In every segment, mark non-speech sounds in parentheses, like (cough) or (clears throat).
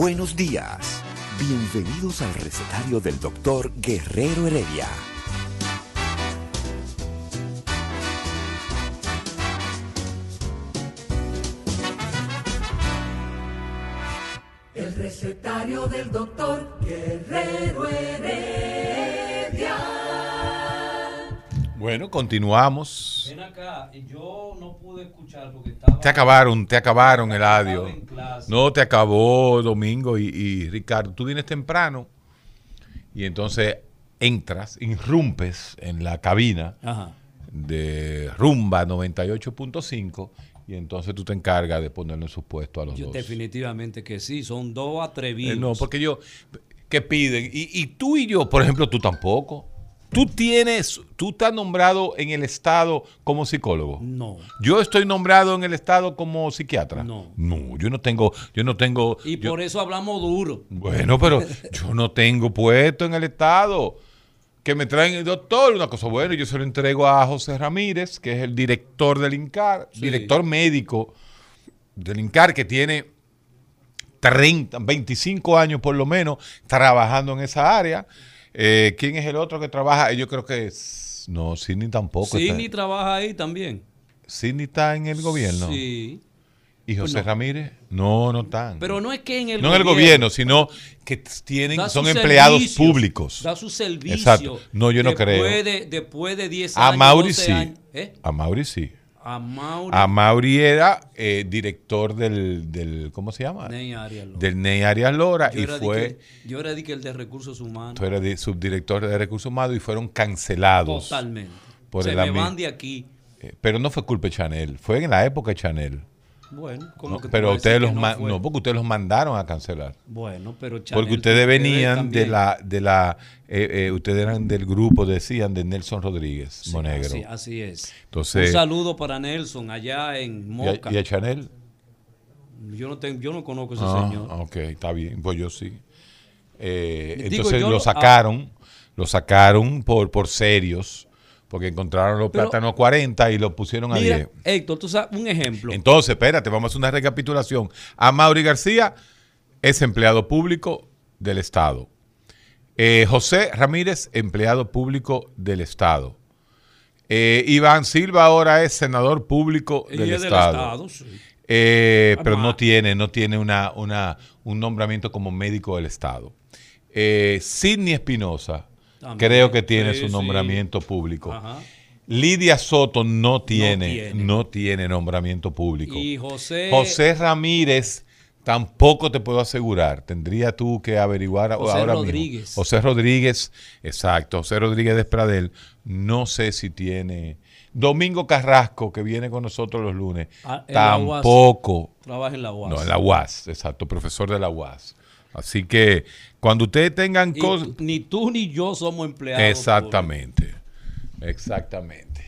Buenos días. Bienvenidos al recetario del doctor Guerrero Heredia. El recetario del doctor Guerrero Heredia. Bueno, continuamos. Ven acá, yo no pude escuchar porque estaba. Te acabaron, te acabaron el estaba audio. No, te acabó Domingo y, y Ricardo. Tú vienes temprano y entonces entras, irrumpes en la cabina Ajá. de Rumba 98.5 y entonces tú te encargas de ponerlo en su puesto a los Yo dos. definitivamente que sí, son dos atrevidos. Eh, no, porque yo, ¿qué piden? Y, y tú y yo, por ejemplo, tú tampoco. Tú tienes, tú estás nombrado en el Estado como psicólogo. No. Yo estoy nombrado en el Estado como psiquiatra. No. No, yo no tengo, yo no tengo. Y yo- por eso hablamos duro. Bueno, pero yo no tengo puesto en el Estado. Que me traen el doctor, una cosa buena, yo se lo entrego a José Ramírez, que es el director del INCAR, Sí. director médico del INCAR, que tiene 30, 25 años por lo menos trabajando en esa área. Eh, ¿Quién es el otro que trabaja? Yo creo que es, no, Sidney tampoco. está- Sidney trabaja ahí también. Sidney está en el gobierno. Sí. ¿Y José Pues no. Ramírez? No, no están. Pero no es que en el no en el gobierno, sino que tienen, son empleados públicos. Da su servicio. Exacto. No, yo no después creo. De, después de 10 A años. Mauri 12 sí. años. ¿Eh? A Mauri sí. A Mauri. A Mauri era eh, director del, del, ¿cómo se llama? Ney Arias Lora. Del Ney Arias Lora yo y fue, que- yo era de que el de recursos humanos. tú eras de- subdirector de recursos humanos y fueron cancelados. Totalmente. por Se el me van de aquí. Eh, Pero no fue culpa de Chanel, fue en la época de Chanel. Bueno, No, lo que pero ustedes los no porque ustedes los mandaron a cancelar. Bueno, pero Chanel Porque ustedes venían de la, de la, eh, eh, ustedes eran del grupo, decían, de Nelson Rodríguez, Sí, Monegro. Así, así es. Entonces- Un saludo para Nelson allá en ¿Y Moca. a, y a Chanel? Yo, no tengo, yo no conozco a ese Ah, señor. ok, está bien, pues yo sí. Eh, Digo, entonces yo lo lo- ah. sacaron, lo sacaron por, por serios, porque encontraron los Pero- plátanos 40 y lo pusieron a Mira, 10. Héctor, tú sabes, un ejemplo. Entonces, espérate, vamos a hacer una recapitulación. A Mauri García es empleado público del Estado. Eh, José Ramírez, empleado público del Estado. Eh, Iván Silva ahora es senador público del es del Estado. Estado, sí. Eh, pero Además- no tiene, no tiene una, una- un nombramiento como médico del Estado. Sidney Espinosa, También, creo que tiene sí, su sí. nombramiento público. Ajá. Lidia Soto no tiene, tiene. no tiene nombramiento público. Y José. José Ramírez tampoco te puedo asegurar. Tendría tú que averiguar José ahora Rodríguez. mismo. José Rodríguez, exacto. José Rodríguez de Espradel. No sé si tiene. Domingo Carrasco, que viene con nosotros los lunes, Ah, tampoco. Trabaja en la UAS. No, en la UAS, exacto, profesor de la UAS. Así que cuando ustedes tengan cosas. ni tú ni yo somos empleados. Exactamente, exactamente.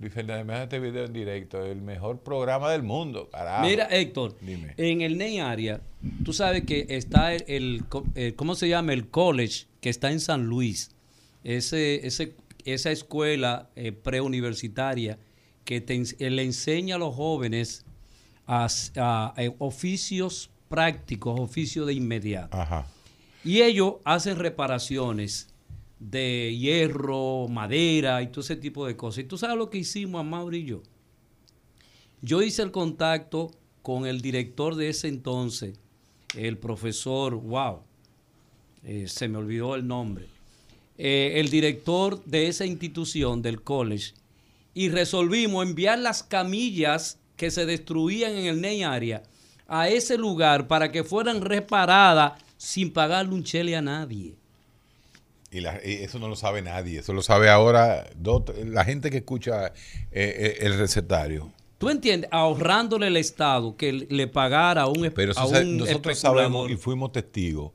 Luis Fernández, me este video en directo, el mejor programa del mundo, carajo. Mira, Héctor, Dime. en el NEI área, tú sabes que está el, el eh, ¿cómo se llama? El college que está en San Luis. Ese, ese, esa escuela eh, preuniversitaria que te eh, le enseña a los jóvenes a, a- a oficios prácticos, oficios de inmediato. Ajá. Y ellos hacen reparaciones de hierro, madera y todo ese tipo de cosas. ¿Y tú sabes lo que hicimos a Mauri y yo? Yo hice el contacto con el director de ese entonces, el profesor, wow, eh, se me olvidó el nombre, eh, el director de esa institución del college, y resolvimos enviar las camillas que se destruían en el NEI área a ese lugar para que fueran reparadas sin pagarle un chele a nadie. Y, la- y eso no lo sabe nadie, eso lo sabe ahora la gente que escucha eh, eh, el recetario. ¿Tú entiendes? Ahorrándole el Estado que le pagara a un, Pero eso a un nosotros especulador. sabemos y fuimos testigos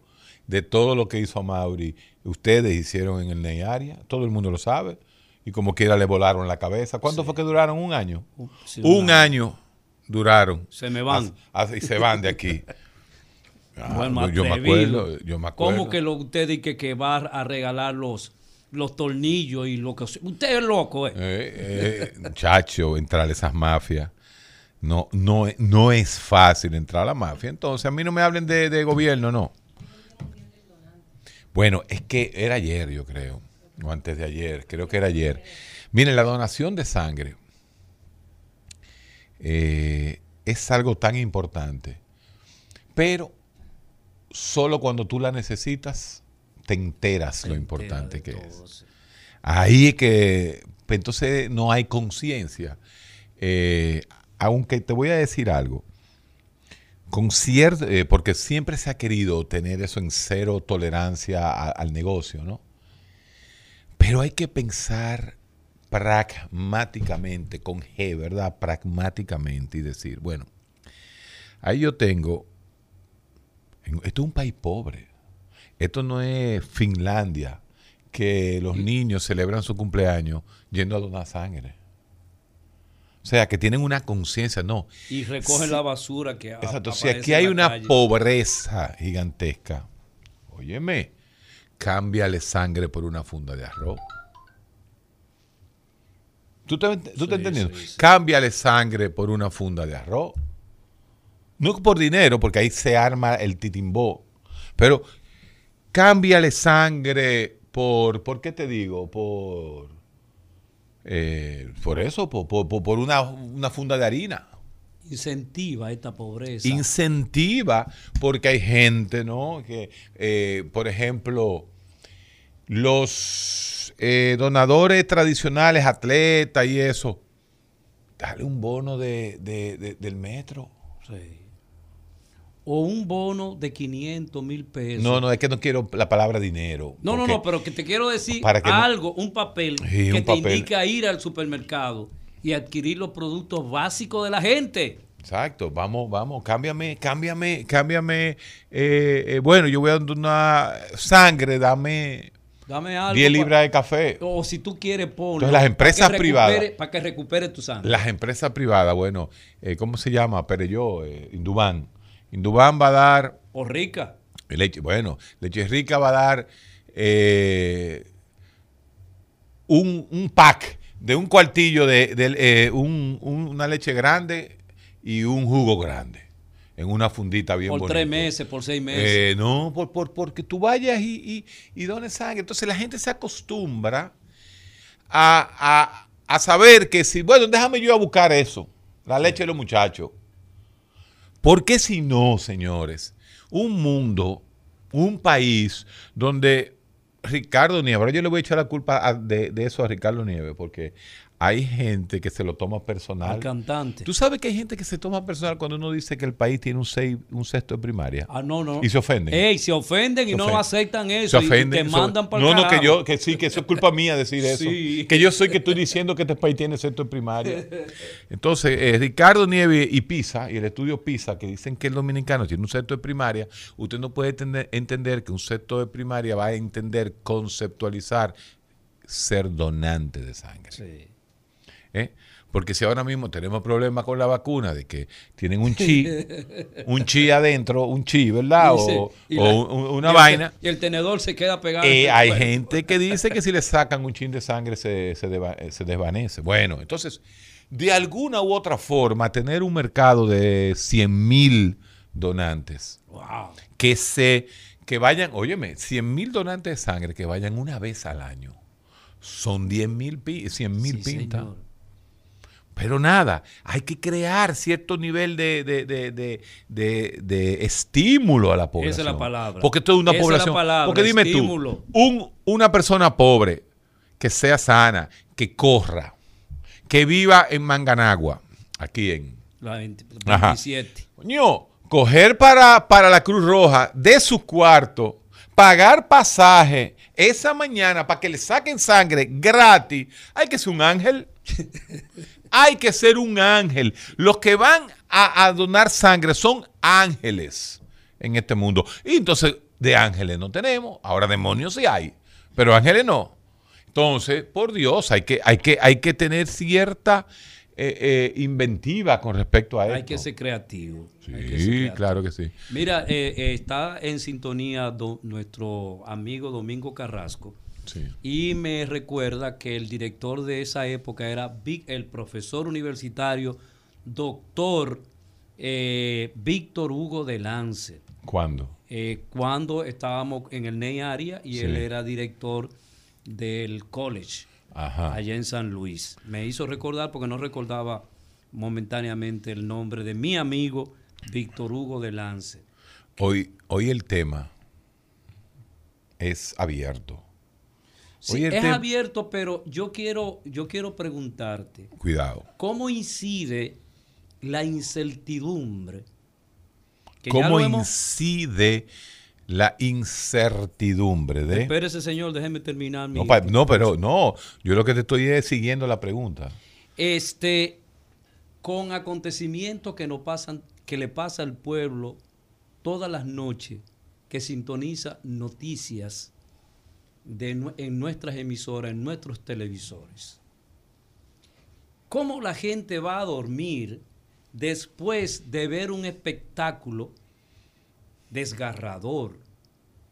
de todo lo que hizo Mauri. Ustedes hicieron en el Neyárea, todo el mundo lo sabe. Y como quiera le volaron la cabeza. ¿Cuánto fue que duraron? ¿Un año? Sí, un año duraron. Se me van. Y se van de aquí. (laughs) Ah, Bueno, yo me acuerdo, yo me acuerdo. ¿Cómo que lo, usted dice que, que va a regalar los, los tornillos y lo que... Usted es loco, ¿eh? Eh, eh, muchacho, entrar a esas mafias. No, no, no es fácil entrar a la mafia. Entonces, a mí no me hablen de, de gobierno, no. Bueno, es que era ayer, yo creo. O antes de ayer, creo que era ayer. Miren, la donación de sangre eh, es algo tan importante. Pero solo cuando tú la necesitas, te enteras lo importante que es. Ahí que pues, entonces no hay conciencia. Eh, aunque te voy a decir algo, con cierto, eh, porque siempre se ha querido tener eso en cero tolerancia a- al negocio, ¿no? Pero hay que pensar pragmáticamente, con G, ¿verdad? Pragmáticamente y decir, bueno, ahí yo tengo, en- esto es un país pobre, esto no es Finlandia, que los niños celebran su cumpleaños yendo a donar sangre. O sea, que tienen una conciencia, no. Y recogen la basura que Exacto, si aquí hay una calle. pobreza gigantesca, óyeme, cámbiale sangre por una funda de arroz. ¿Tú te, tú Sí, entendiendo? sí, sí. Cámbiale sangre por una funda de arroz. No por dinero, porque ahí se arma el titimbó. Pero cámbiale sangre por, ¿por qué te digo? Por, eh, por eso, por, por- por- por una, una funda de harina. Incentiva esta pobreza. Incentiva, porque hay gente, ¿no? Que, eh, por ejemplo, los eh, donadores tradicionales, atletas y eso, dale un bono de, de- de- del metro. Sí. O un bono de 500 mil pesos. No, no, es que no quiero la palabra dinero. No, no, no, pero que te quiero decir Para que no- algo, un papel Sí, que un te papel. indica ir al supermercado y adquirir los productos básicos de la gente. Exacto, vamos, vamos, cámbiame, cámbiame, cámbiame. eh, eh, bueno, yo voy a donar sangre, dame Dame algo. 10 pa- libras de café. O si tú quieres, ponlo. Entonces, las empresas para privadas- recupere- Para que recupere tu sangre. Las empresas privadas, bueno, eh, ¿cómo se llama? Pereyó, eh, Indubán. Indubán va a dar, O rica. leche, bueno, Leche Rica va a dar eh, un, un pack de un cuartillo de, de, eh, un- un- una leche grande y un jugo grande en una fundita bien por bonita. tres meses, por seis meses. Eh, no, por, por- porque tú vayas y, y, y dones sangre. Entonces la gente se acostumbra a, a- a saber que si, bueno, déjame yo a buscar eso, la leche de los muchachos. Porque si no, señores, un mundo, un país donde Ricardo Nieves, ahora yo le voy a echar la culpa a- de, de eso a Ricardo Nieves, porque hay gente que se lo toma personal. al cantante. Tú sabes que hay gente que se toma personal cuando uno dice que el país tiene un, seis, un sexto de primaria. Ah, no, no. Y se ofenden. Ey, se ofenden y Se no ofenden. aceptan se eso. y- ofenden. Y te se- mandan para No, no, que yo, que sí, que eso es culpa mía decir eso. Sí. Que yo soy que estoy diciendo que este país tiene sexto de primaria. Entonces, eh, Ricardo Nieves y PISA, y el estudio PISA, que dicen que el dominicano tiene un sexto de primaria, usted no puede entender, entender que un sexto de primaria va a entender, conceptualizar ser donante de sangre. Sí. ¿Eh? Porque si ahora mismo tenemos problemas con la vacuna de que tienen un chi, (laughs) un chi adentro, un chi, ¿verdad? Y O, y o la- un- una y vaina. Y el tenedor se queda pegado. Eh, hay cuerpo. gente que (laughs) dice que si le sacan un chin de sangre se, se, deva- eh, se desvanece. Bueno, entonces, de alguna u otra forma, tener un mercado de 100 mil donantes Wow. que se que vayan, óyeme, 100 mil donantes de sangre que vayan una vez al año. Son 10 mil, 100 mil Sí, pintas. señor. Pero nada, hay que crear cierto nivel de, de- de- de- estímulo a la población. Esa es la palabra. Porque esto es una Esa es la palabra, porque dime estímulo. tú, un- una persona pobre que sea sana, que corra, que viva en Manganagua, aquí en. La 20 Ajá. 27. Coño, coger para, para la Cruz Roja de su cuarto, pagar pasaje esa mañana para que le saquen sangre gratis, hay que ser un ángel. (laughs) hay que ser un ángel. Los que van a, a donar sangre son ángeles en este mundo. Y entonces de ángeles no tenemos, ahora demonios sí hay, pero ángeles no. Entonces, por Dios, hay que, hay que, hay que tener cierta eh, eh, inventiva con respecto a esto. Hay que ser creativo. Sí, hay que ser creativo. claro que sí. Mira, eh, eh, está en sintonía do- nuestro amigo Domingo Carrasco Sí. y me recuerda que el director de esa época era el profesor universitario doctor eh, Víctor Hugo de Lance, ¿Cuándo? eh, cuando estábamos en el NEI Area y él era director del college Ajá. allá en San Luis. Me hizo recordar porque no recordaba momentáneamente el nombre de mi amigo Víctor Hugo de Lance. Hoy, hoy el tema es abierto. Sí, es abierto, pero yo quiero, yo quiero preguntarte, Cuidado. ¿cómo incide la incertidumbre? Que ¿Cómo hemos- incide la incertidumbre de... Espérese, señor, déjeme terminar mi... No, pa- no, pero no. Yo lo que te estoy es siguiendo la pregunta. Este, con acontecimientos que, nos pasan, que le pasa al pueblo todas las noches, que sintoniza noticias de, en nuestras emisoras, en nuestros televisores. ¿Cómo la gente va a dormir después de ver un espectáculo desgarrador?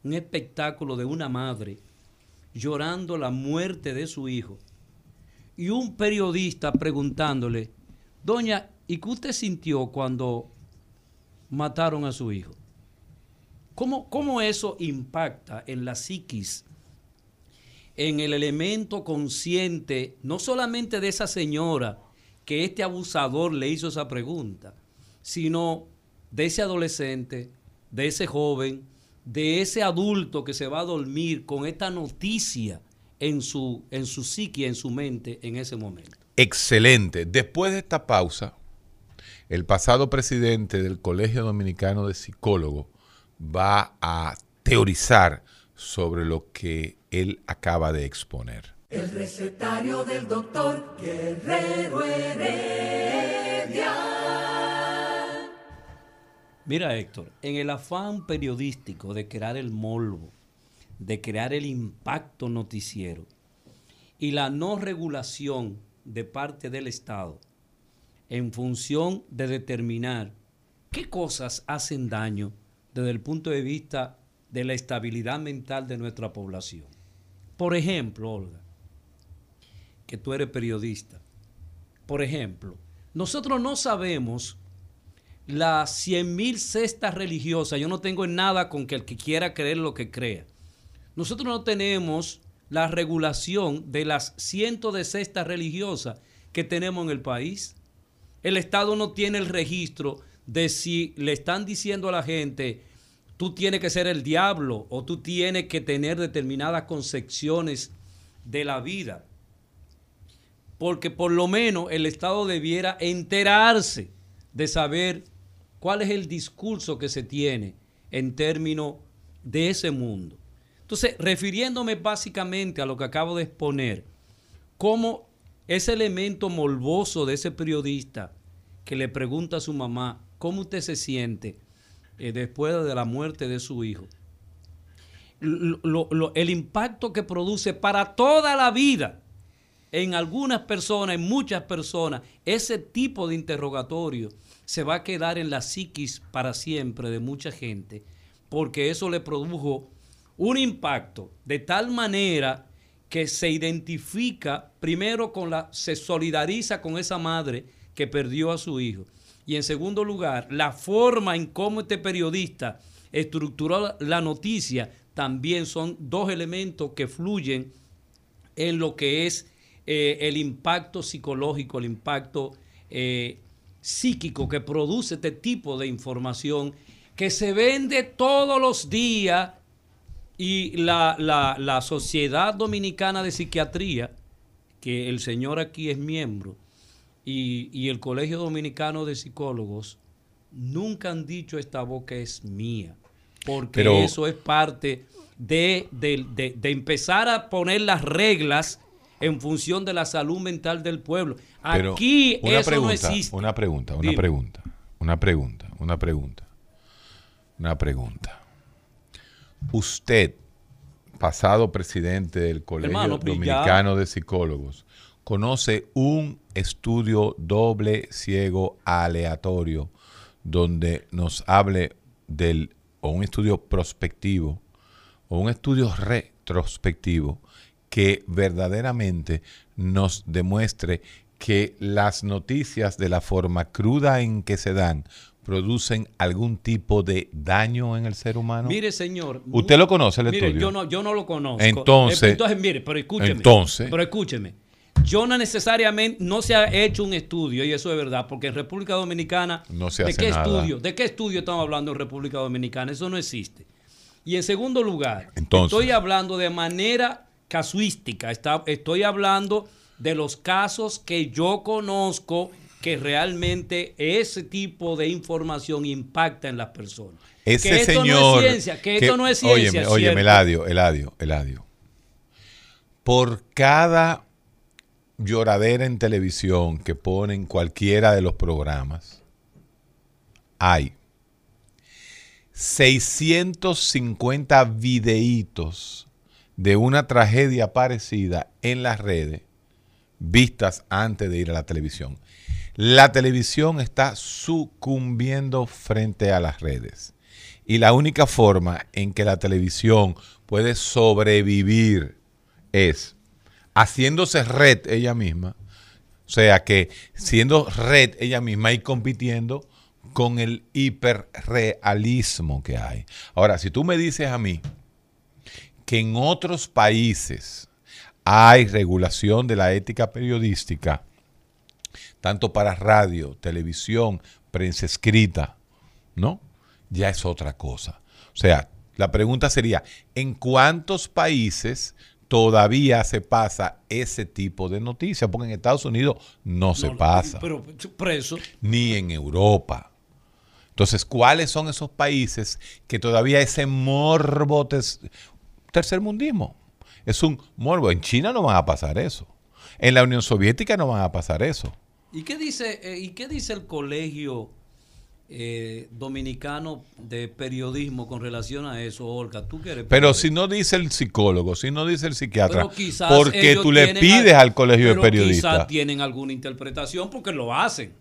Un espectáculo de una madre llorando la muerte de su hijo y un periodista preguntándole, doña, ¿y qué usted sintió cuando mataron a su hijo? ¿Cómo, cómo eso impacta en la psiquis, en el elemento consciente, no solamente de esa señora que este abusador le hizo esa pregunta, sino de ese adolescente, de ese joven, de ese adulto que se va a dormir con esta noticia en su, en su psique, en su mente en ese momento. Excelente. Después de esta pausa, el pasado presidente del Colegio Dominicano de Psicólogos va a teorizar sobre lo que él acaba de exponer. El recetario del doctor Guerrero Heredia. Mira, Héctor, en el afán periodístico de crear el molvo, de crear el impacto noticiero y la no regulación de parte del Estado en función de determinar qué cosas hacen daño desde el punto de vista de la estabilidad mental de nuestra población. Por ejemplo, Olga, que tú eres periodista, por ejemplo, nosotros no sabemos las 100 mil cestas religiosas, yo no tengo nada con que el que quiera creer lo que crea. Nosotros no tenemos la regulación de las cientos de cestas religiosas que tenemos en el país. El Estado no tiene el registro de si le están diciendo a la gente, tú tienes que ser el diablo o tú tienes que tener determinadas concepciones de la vida. Porque por lo menos el Estado debiera enterarse de saber cuál es el discurso que se tiene en términos de ese mundo. Entonces, refiriéndome básicamente a lo que acabo de exponer, cómo ese elemento morboso de ese periodista que le pregunta a su mamá, ¿cómo usted se siente eh, después de la muerte de su hijo? El impacto que produce para toda la vida en algunas personas, en muchas personas, ese tipo de interrogatorio se va a quedar en la psiquis para siempre de mucha gente, porque eso le produjo un impacto de tal manera que se identifica primero con la, se solidariza con esa madre que perdió a su hijo. Y en segundo lugar, la forma en cómo este periodista estructuró la noticia también son dos elementos que fluyen en lo que es eh, el impacto psicológico, el impacto eh, psíquico que produce este tipo de información que se vende todos los días y la, la- la Sociedad Dominicana de Psiquiatría, que el señor aquí es miembro, y, y el Colegio Dominicano de Psicólogos, nunca han dicho esta boca es mía. porque Pero- eso es parte de, de- de- de empezar a poner las reglas en función de la salud mental del pueblo. Aquí una eso pregunta, no existe. Una pregunta, una Dime. pregunta, una pregunta, una pregunta, una pregunta. Usted, pasado presidente del Colegio Hermano, pues ya- Dominicano de Psicólogos, conoce un estudio doble ciego aleatorio donde nos hable del, o un estudio prospectivo, o un estudio retrospectivo que verdaderamente nos demuestre que las noticias de la forma cruda en que se dan producen algún tipo de daño en el ser humano? Mire, señor. ¿Usted lo conoce el mire, estudio? Yo no, yo no lo conozco. Entonces- Entonces, mire, pero escúcheme. Entonces- Pero escúcheme. Yo no necesariamente, no se ha hecho un estudio, y eso es verdad, porque en República Dominicana, No se ¿de hace qué nada. estudio? ¿De qué estudio estamos hablando en República Dominicana? Eso no existe. Y en segundo lugar, Entonces- estoy hablando de manera casuística, está- estoy hablando de los casos que yo conozco que realmente ese tipo de información impacta en las personas. Ese que esto señor. no es ciencia, que, esto no es ciencia. Óyeme, óyeme. Eladio, Eladio, Eladio. Por cada lloradera en televisión que ponen cualquiera de los programas, hay 650 videitos de una tragedia parecida en las redes vistas antes de ir a la televisión. La televisión está sucumbiendo frente a las redes. Y la única forma en que la televisión puede sobrevivir es haciéndose red ella misma. O sea que siendo red ella misma y compitiendo con el hiperrealismo que hay. Ahora, si tú me dices a mí que en otros países hay regulación de la ética periodística, tanto para radio, televisión, prensa escrita, ¿no? Ya es otra cosa. O sea, la pregunta sería, ¿en cuántos países todavía se pasa ese tipo de noticias? Porque en Estados Unidos no, se pasa, Pero preso. ni en Europa. Entonces, ¿cuáles son esos países que todavía ese morbo tercermundismo? Es un morbo. En China no van a pasar eso. En la Unión Soviética no van a pasar eso. ¿Y qué dice, eh, ¿y qué dice el colegio eh, dominicano de periodismo con relación a eso, Olga? ¿Tú que eres Pero si no dice el psicólogo, si no dice el psiquiatra, porque tú le pides al- al colegio de periodistas. Quizás tienen alguna interpretación porque lo hacen.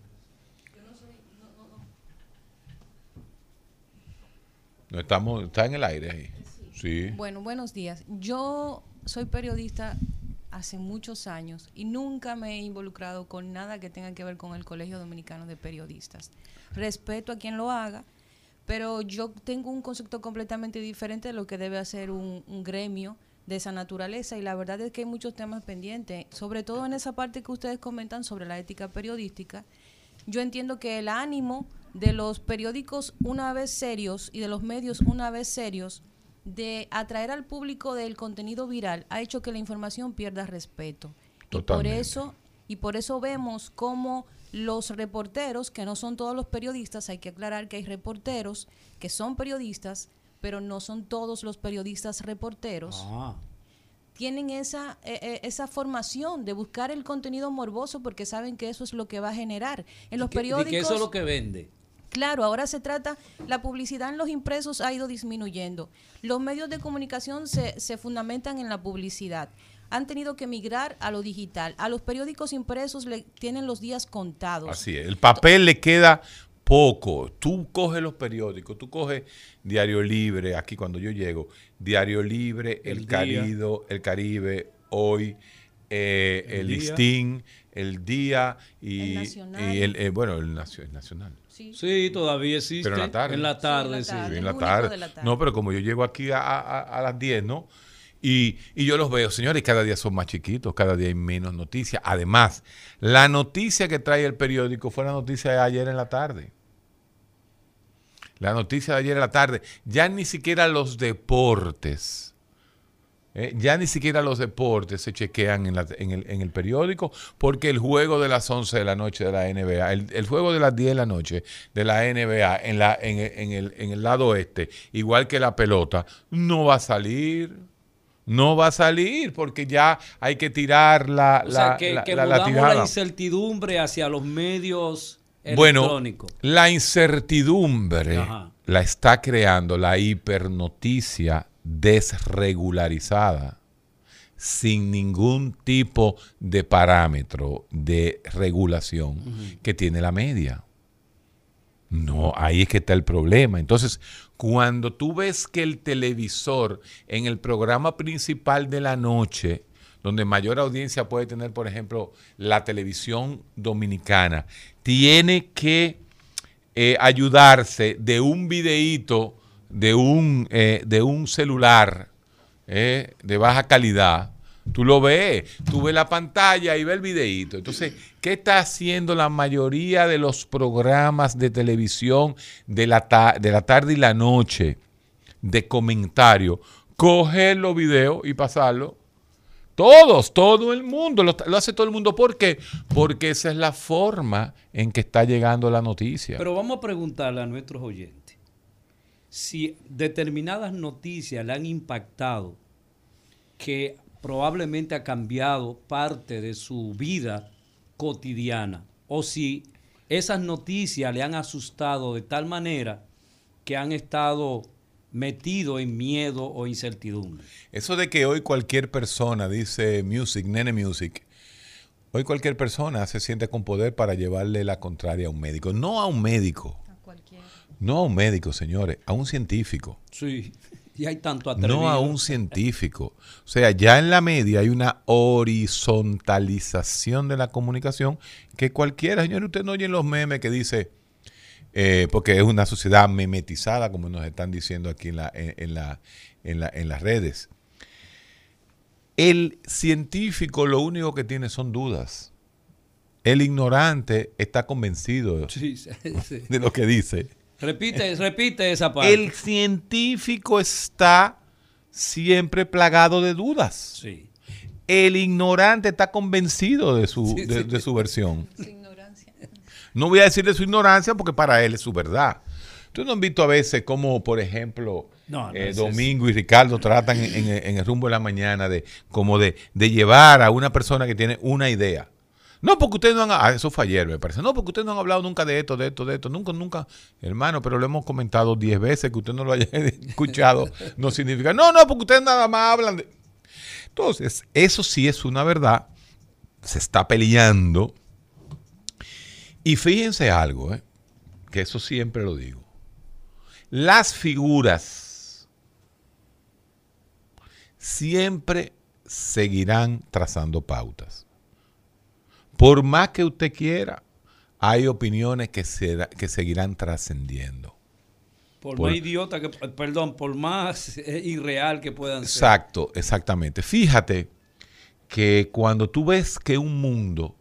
No estamos, está en el aire ahí. Sí. Bueno, buenos días. Yo soy periodista hace muchos años y nunca me he involucrado con nada que tenga que ver con el Colegio Dominicano de Periodistas. Respeto a quien lo haga, pero yo tengo un concepto completamente diferente de lo que debe hacer un, un gremio de esa naturaleza y la verdad es que hay muchos temas pendientes, sobre todo en esa parte que ustedes comentan sobre la ética periodística. Yo entiendo que el ánimo de los periódicos una vez serios y de los medios una vez serios de atraer al público del contenido viral ha hecho que la información pierda respeto. Y por eso y por eso vemos cómo los reporteros, que no son todos los periodistas, hay que aclarar que hay reporteros que son periodistas, pero no son todos los periodistas reporteros Ah. tienen esa, eh, eh, esa formación de buscar el contenido morboso porque saben que eso es lo que va a generar. En los Que- periódicos, que eso es lo que vende. Claro, ahora se trata, la publicidad en los impresos ha ido disminuyendo. Los medios de comunicación se, se fundamentan en la publicidad. Han tenido que migrar a lo digital. A los periódicos impresos le tienen los días contados. Así es. El papel le queda poco. Tú coges los periódicos, tú coges Diario Libre, aquí cuando yo llego, Diario Libre, El. Carido, El Caribe, Hoy, eh, El El. Listín, El Día y El Nacional. y el, eh, bueno, el, nacio- el Nacional. Sí. Sí, todavía existe. Pero en la tarde. En la tarde, Sí, en la tarde. Sí, en la. No, pero como yo llego aquí a, a- a las 10, ¿no? Y, y yo los veo, señores, y cada día son más chiquitos, cada día hay menos noticias. Además, la noticia que trae el periódico fue la noticia de ayer en la tarde. La noticia de ayer en la tarde. Ya ni siquiera los deportes Eh, ya ni siquiera los deportes se chequean en, la- en el, en el periódico porque el juego de las 11 de la noche de la NBA, el, el juego de las 10 de la noche de la NBA en, la, en, el- en el, en el lado este, igual que la pelota, no va a salir. No va a salir porque ya hay que tirar la, O sea, la, que, la- que la- la incertidumbre hacia los medios Bueno, electrónicos. la incertidumbre Ajá. la está creando la hipernoticia desregularizada, sin ningún tipo de parámetro de regulación que tiene la media. No, ahí es que está el problema. Entonces, cuando tú ves que el televisor en el programa principal de la noche, donde mayor audiencia puede tener, por ejemplo, la televisión dominicana, tiene que eh, ayudarse de un videíto, de un, eh, de un celular eh, de baja calidad. Tú lo ves, tú ves la pantalla y ves el videíto. Entonces, ¿qué está haciendo la mayoría de los programas de televisión de la, de la tarde y la noche de comentario? Coger los videos y pasarlo. Todos, todo el mundo, lo, lo hace todo el mundo. ¿Por qué? Porque esa es la forma en que está llegando la noticia. Pero vamos a preguntarle a nuestros oyentes si determinadas noticias le han impactado que probablemente ha cambiado parte de su vida cotidiana o si esas noticias le han asustado de tal manera que han estado metidos en miedo o incertidumbre. Eso de que hoy cualquier persona dice music, nene music, hoy cualquier persona se siente con poder para llevarle la contraria a un médico. No a un médico. No a un médico, señores, a un científico. Sí, (laughs) y hay tanto atrevido. No a un científico. O sea, ya en la media hay una horizontalización de la comunicación que cualquiera, señor, usted no oye los memes que dice, eh, porque es una sociedad memetizada, como nos están diciendo aquí en, la, en, en la, en, la, en las redes. El científico lo único que tiene son dudas. El ignorante está convencido Sí, (laughs) sí, sí. de lo que dice. Repite, repite esa parte. El científico está siempre plagado de dudas. Sí. El ignorante está convencido de su, Sí, de, sí. de su versión. Su ignorancia. No voy a decir de su ignorancia porque para él es su verdad. Ustedes no han visto a veces como, por ejemplo, No, no, eh, Domingo y Ricardo tratan en, en- en el rumbo de la mañana de como de, de llevar a una persona que tiene una idea. No, porque ustedes no han... Ah, eso fue ayer, me parece. No, porque ustedes no han hablado nunca de esto, de esto, de esto. Nunca, nunca. Hermano, pero lo hemos comentado diez veces. Que usted no lo haya (laughs) escuchado no significa... No, no, porque ustedes nada más hablan de... Entonces, eso sí es una verdad. Se está peleando. Y fíjense algo, ¿eh? que eso siempre lo digo. Las figuras siempre seguirán trazando pautas. Por más que usted quiera, hay opiniones que, se- que seguirán trascendiendo. Por, Por- más idiota que, perdón, por más eh, irreal que puedan ser. Exacto, exactamente. Fíjate que cuando tú ves que un mundo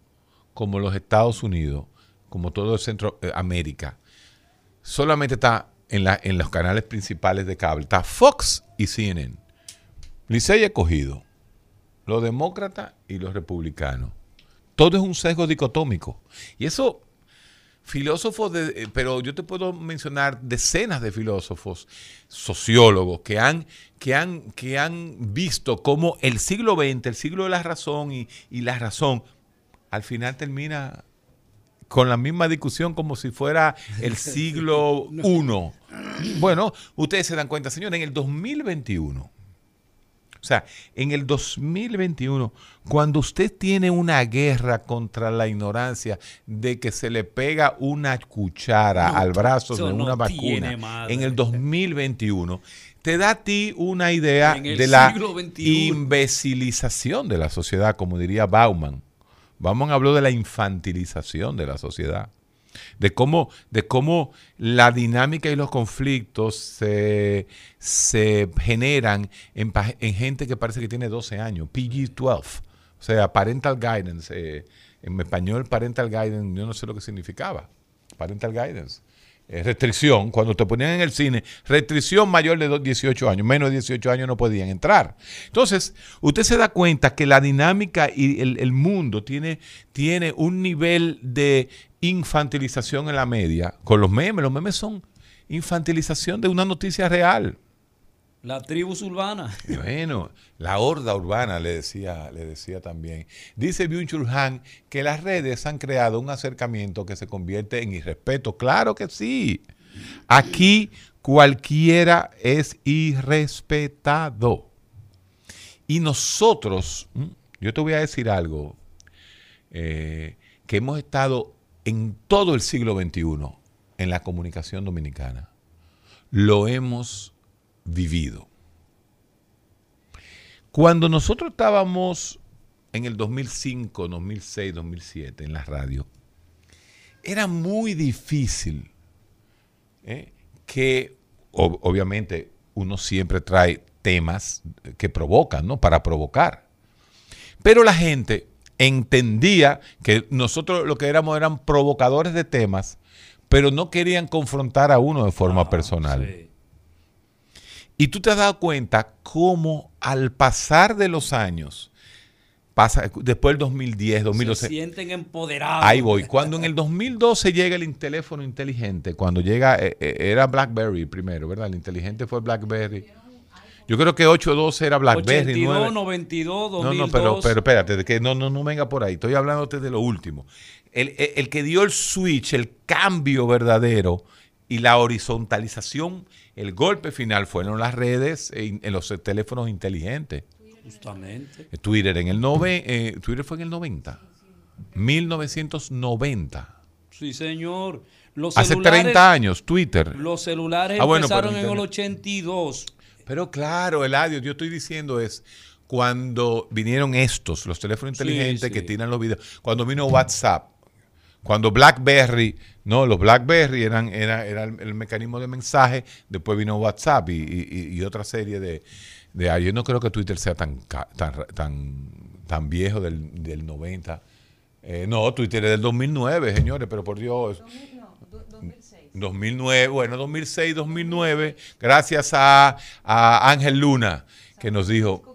como los Estados Unidos, como todo Centroamérica, solamente está en, la- en los canales principales de cable, está Fox y CNN. Licey escogido, los demócratas y los republicanos. Todo es un sesgo dicotómico. Y eso, filósofos, de, eh, pero yo te puedo mencionar decenas de filósofos, sociólogos, que han, que han, que han visto cómo el siglo XX, el siglo de la razón y, y la razón, al final termina con la misma discusión como si fuera el (laughs) siglo I. Bueno, ustedes se dan cuenta, señores, en el 2021, o sea, en el 2021, cuando usted tiene una guerra contra la ignorancia de que se le pega una cuchara No, al brazo de una vacuna en el 2021, te da a ti una idea de la XXI. imbecilización de la sociedad, como diría Bauman. Bauman habló de la infantilización de la sociedad de cómo, de cómo la dinámica y los conflictos se, se generan en, en gente que parece que tiene 12 años, PG-12, o sea, parental guidance, eh, en español parental guidance, yo no sé lo que significaba, parental guidance. Eh, restricción, cuando te ponían en el cine, restricción mayor de 18 años, menos de 18 años no podían entrar. Entonces, usted se da cuenta que la dinámica y el, el mundo tiene, tiene un nivel de infantilización en la media con los memes. Los memes son infantilización de una noticia real. La tribu urbana. (laughs) Bueno, la horda urbana le decía, le decía también. Dice Byung-Chul Han que las redes han creado un acercamiento que se convierte en irrespeto. Claro que sí. Aquí cualquiera es irrespetado. Y nosotros, yo te voy a decir algo, eh, que hemos estado en todo el siglo XXI en la comunicación dominicana. Lo hemos vivido. Cuando nosotros estábamos en el 2005, 2006, 2007 en la radio, era muy difícil ¿eh? que, ob- obviamente, uno siempre trae temas que provocan, ¿no? Para provocar. Pero la gente entendía que nosotros lo que éramos eran provocadores de temas, pero no querían confrontar a uno de forma personal. Sí. Y tú te has dado cuenta cómo al pasar de los años, pasa, después del 2010, Se 2012, sienten empoderados. ahí voy. Cuando en el 2012 llega el teléfono inteligente, cuando llega, eh, eh, era BlackBerry primero, ¿verdad? El inteligente fue BlackBerry. Yo creo que 812 era BlackBerry. 82, 9. 92, 2002. No, no, pero, pero espérate, que no, no, no venga por ahí. Estoy hablándote de lo último. El, el- el que dio el switch, el cambio verdadero y la horizontalización, el golpe final fueron las redes en, en los teléfonos inteligentes. Justamente. Twitter en el nove, eh, Twitter fue en el 90. 1990. Sí, señor. Los Hace celulares, 30 años, Twitter. Los celulares Ah, bueno, empezaron en el internet. 82. Pero claro, Eladio, yo estoy diciendo es cuando vinieron estos, los teléfonos Sí, inteligentes sí. que tiran los videos, cuando vino WhatsApp, cuando BlackBerry, no, los BlackBerry eran, era, era el, mecanismo de mensaje, después vino WhatsApp y, y- otra serie de, de Yo no creo que Twitter sea tan, tan, tan, tan viejo del, del 90. Eh, no, Twitter es del 2009, señores, pero por Dios. 2009, bueno, 2006, 2009, gracias a, a Ángel Luna, que nos dijo, 2006.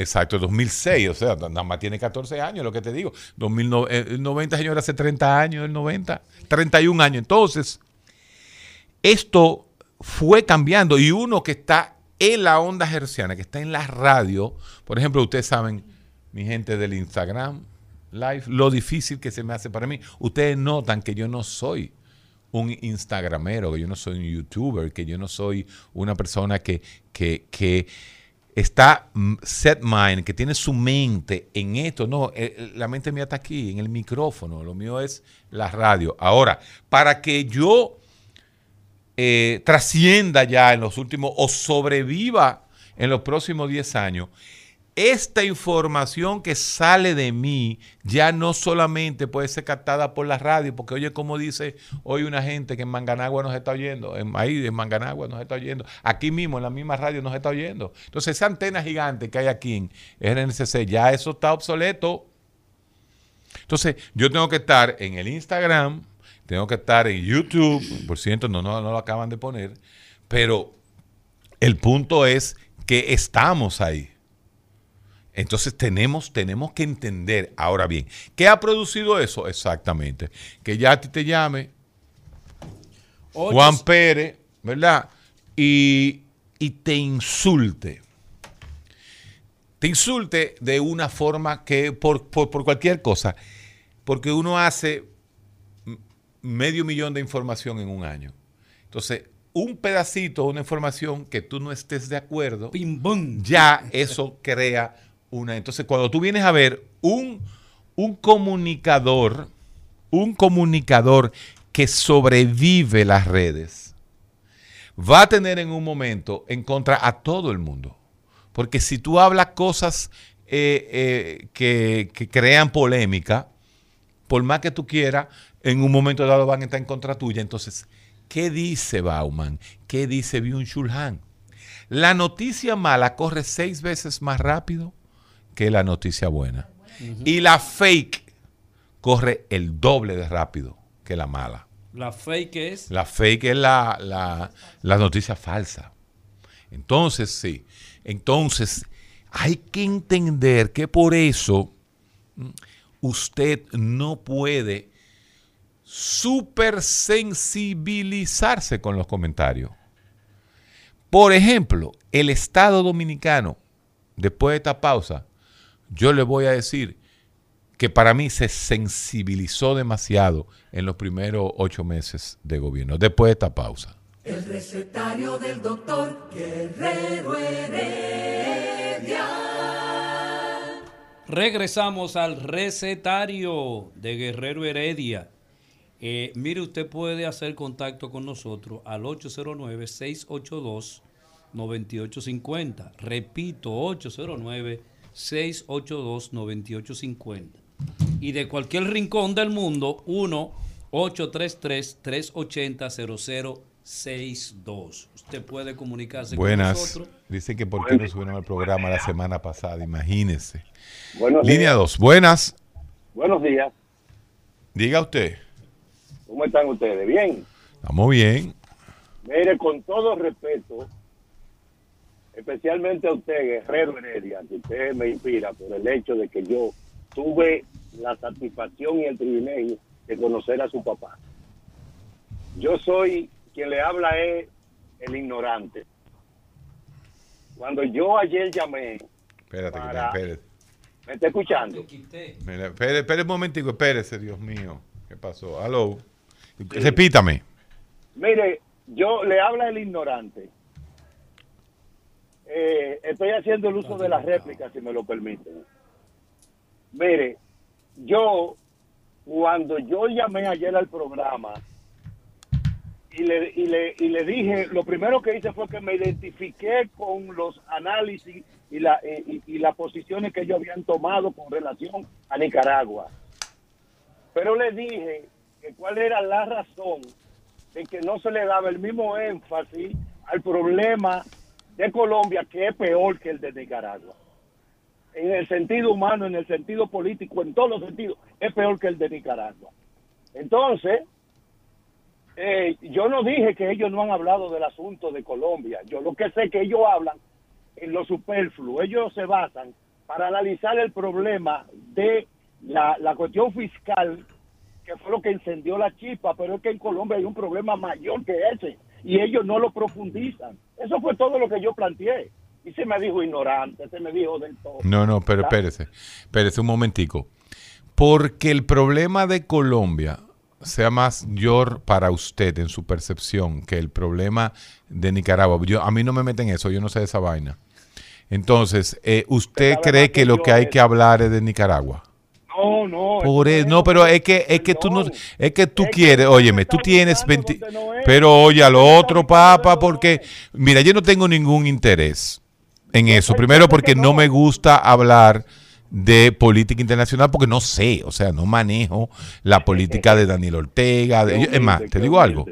Exacto, 2006, o sea, nada más tiene 14 años, lo que te digo. 2009, eh, el 90, señor, hace 30 años, el 90, 31 años. Entonces, esto fue cambiando y uno que está en la onda herciana, que está en la radio, por ejemplo, ustedes saben, mi gente del Instagram Live, lo difícil que se me hace para mí. Ustedes notan que yo no soy un Instagramero, que yo no soy un YouTuber, que yo no soy una persona que, que, que está mm, set mind, que tiene su mente en esto. No, eh, eh, la mente mía está aquí, en el micrófono. Lo mío es la radio. Ahora, para que yo eh, trascienda ya en los últimos o sobreviva en los próximos 10 años, esta información que sale de mí ya no solamente puede ser captada por la radio, porque oye, como dice hoy una gente que en Manganagua nos está oyendo, en, ahí en Manganagua nos está oyendo, aquí mismo en la misma radio nos está oyendo. Entonces esa antena gigante que hay aquí en RNCC, ya eso está obsoleto. Entonces yo tengo que estar en el Instagram, tengo que estar en YouTube, por cierto, no, no, no lo acaban de poner, pero el punto es que estamos ahí. Entonces tenemos, tenemos que entender, ahora bien, ¿qué ha producido eso? Exactamente. Que ya a ti te llame Juan Pérez, ¿verdad? Y, y te insulte. Te insulte de una forma que, por, por- por cualquier cosa, porque uno hace medio millón de información en un año. Entonces, un pedacito, una información que tú no estés de acuerdo, Pim, ya eso crea una. Entonces, cuando tú vienes a ver un, un comunicador, un comunicador que sobrevive las redes, va a tener en un momento en contra a todo el mundo. Porque si tú hablas cosas eh, eh, que, crean polémica, por más que tú quieras, en un momento dado van a estar en contra tuya. Entonces, ¿qué dice Bauman? ¿Qué dice Byung-Chul Han? La noticia mala corre seis veces más rápido que la noticia buena. Y la fake corre el doble de rápido que la mala. La fake es. La fake es la, la, la noticia falsa. Entonces, sí. Entonces, hay que entender que por eso mm, usted no puede supersensibilizarse con los comentarios. Por ejemplo, el Estado Dominicano, después de esta pausa, yo le voy a decir que para mí se sensibilizó demasiado en los primeros ocho meses de gobierno, después de esta pausa. El recetario del doctor Guerrero Heredia. Regresamos al recetario de Guerrero Heredia. Eh, mire, usted puede hacer contacto con nosotros al 809-682-9850. Repito, 809-682-9850. Y de cualquier rincón del mundo, 1-833-380-0062. Usted puede comunicarse Buenas. con nosotros. Dice que por qué no subieron el programa la semana pasada, imagínese. Buenos Línea días. 2, buenas. Buenos días. Diga usted. ¿Cómo están ustedes? Bien. Estamos bien. Mire, con todo respeto, especialmente a usted, Guerrero Heredia, que usted me inspira por el hecho de que yo tuve la satisfacción y el privilegio de conocer a su papá. Yo soy, quien le habla es el ignorante. Cuando yo ayer llamé, Espérate, que- Para- espérate. ¿me está escuchando? Mira, espere, espere un momentico, espérese, Dios mío. ¿Qué pasó? Aló. Repítame. Mire, yo le habla el ignorante. Eh, estoy haciendo el uso de las réplicas, si me lo permiten. Mire, yo, cuando yo llamé ayer al programa y le, y, le, y le dije, lo primero que hice fue que me identifiqué con los análisis y, la, y, y las posiciones que ellos habían tomado con relación a Nicaragua. Pero le dije que cuál era la razón de que no se le daba el mismo énfasis al problema de Colombia, que es peor que el de Nicaragua. En el sentido humano, en el sentido político, en todos los sentidos, es peor que el de Nicaragua. Entonces, eh, yo no dije que ellos no han hablado del asunto de Colombia. Yo lo que sé es que ellos hablan en lo superfluo. Ellos se basan para analizar el problema de la, la cuestión fiscal, que fue lo que encendió la chispa, pero es que en Colombia hay un problema mayor que ese y ellos no lo profundizan. Eso fue todo lo que yo planteé. Y se me dijo ignorante, se me dijo del todo. No, no, pero espérese. Espérese un momentico. Porque el problema de Colombia sea mayor para usted en su percepción que el problema de Nicaragua. Yo, a mí no me meten eso, yo no sé de esa vaina. Entonces, eh, ¿usted cree que que lo que hay que hablar es de Nicaragua? No, no. Por eso eso, no, pero es que es que tú no es que tú quieres, óyeme, tú tienes 20 donde no es. pero oye a lo Está otro, no porque mira, yo no tengo ningún interés en eso. Primero porque que no me gusta hablar de política internacional porque no sé, o sea, no manejo la (laughs) política de Daniel Ortega. de- es más, te digo algo.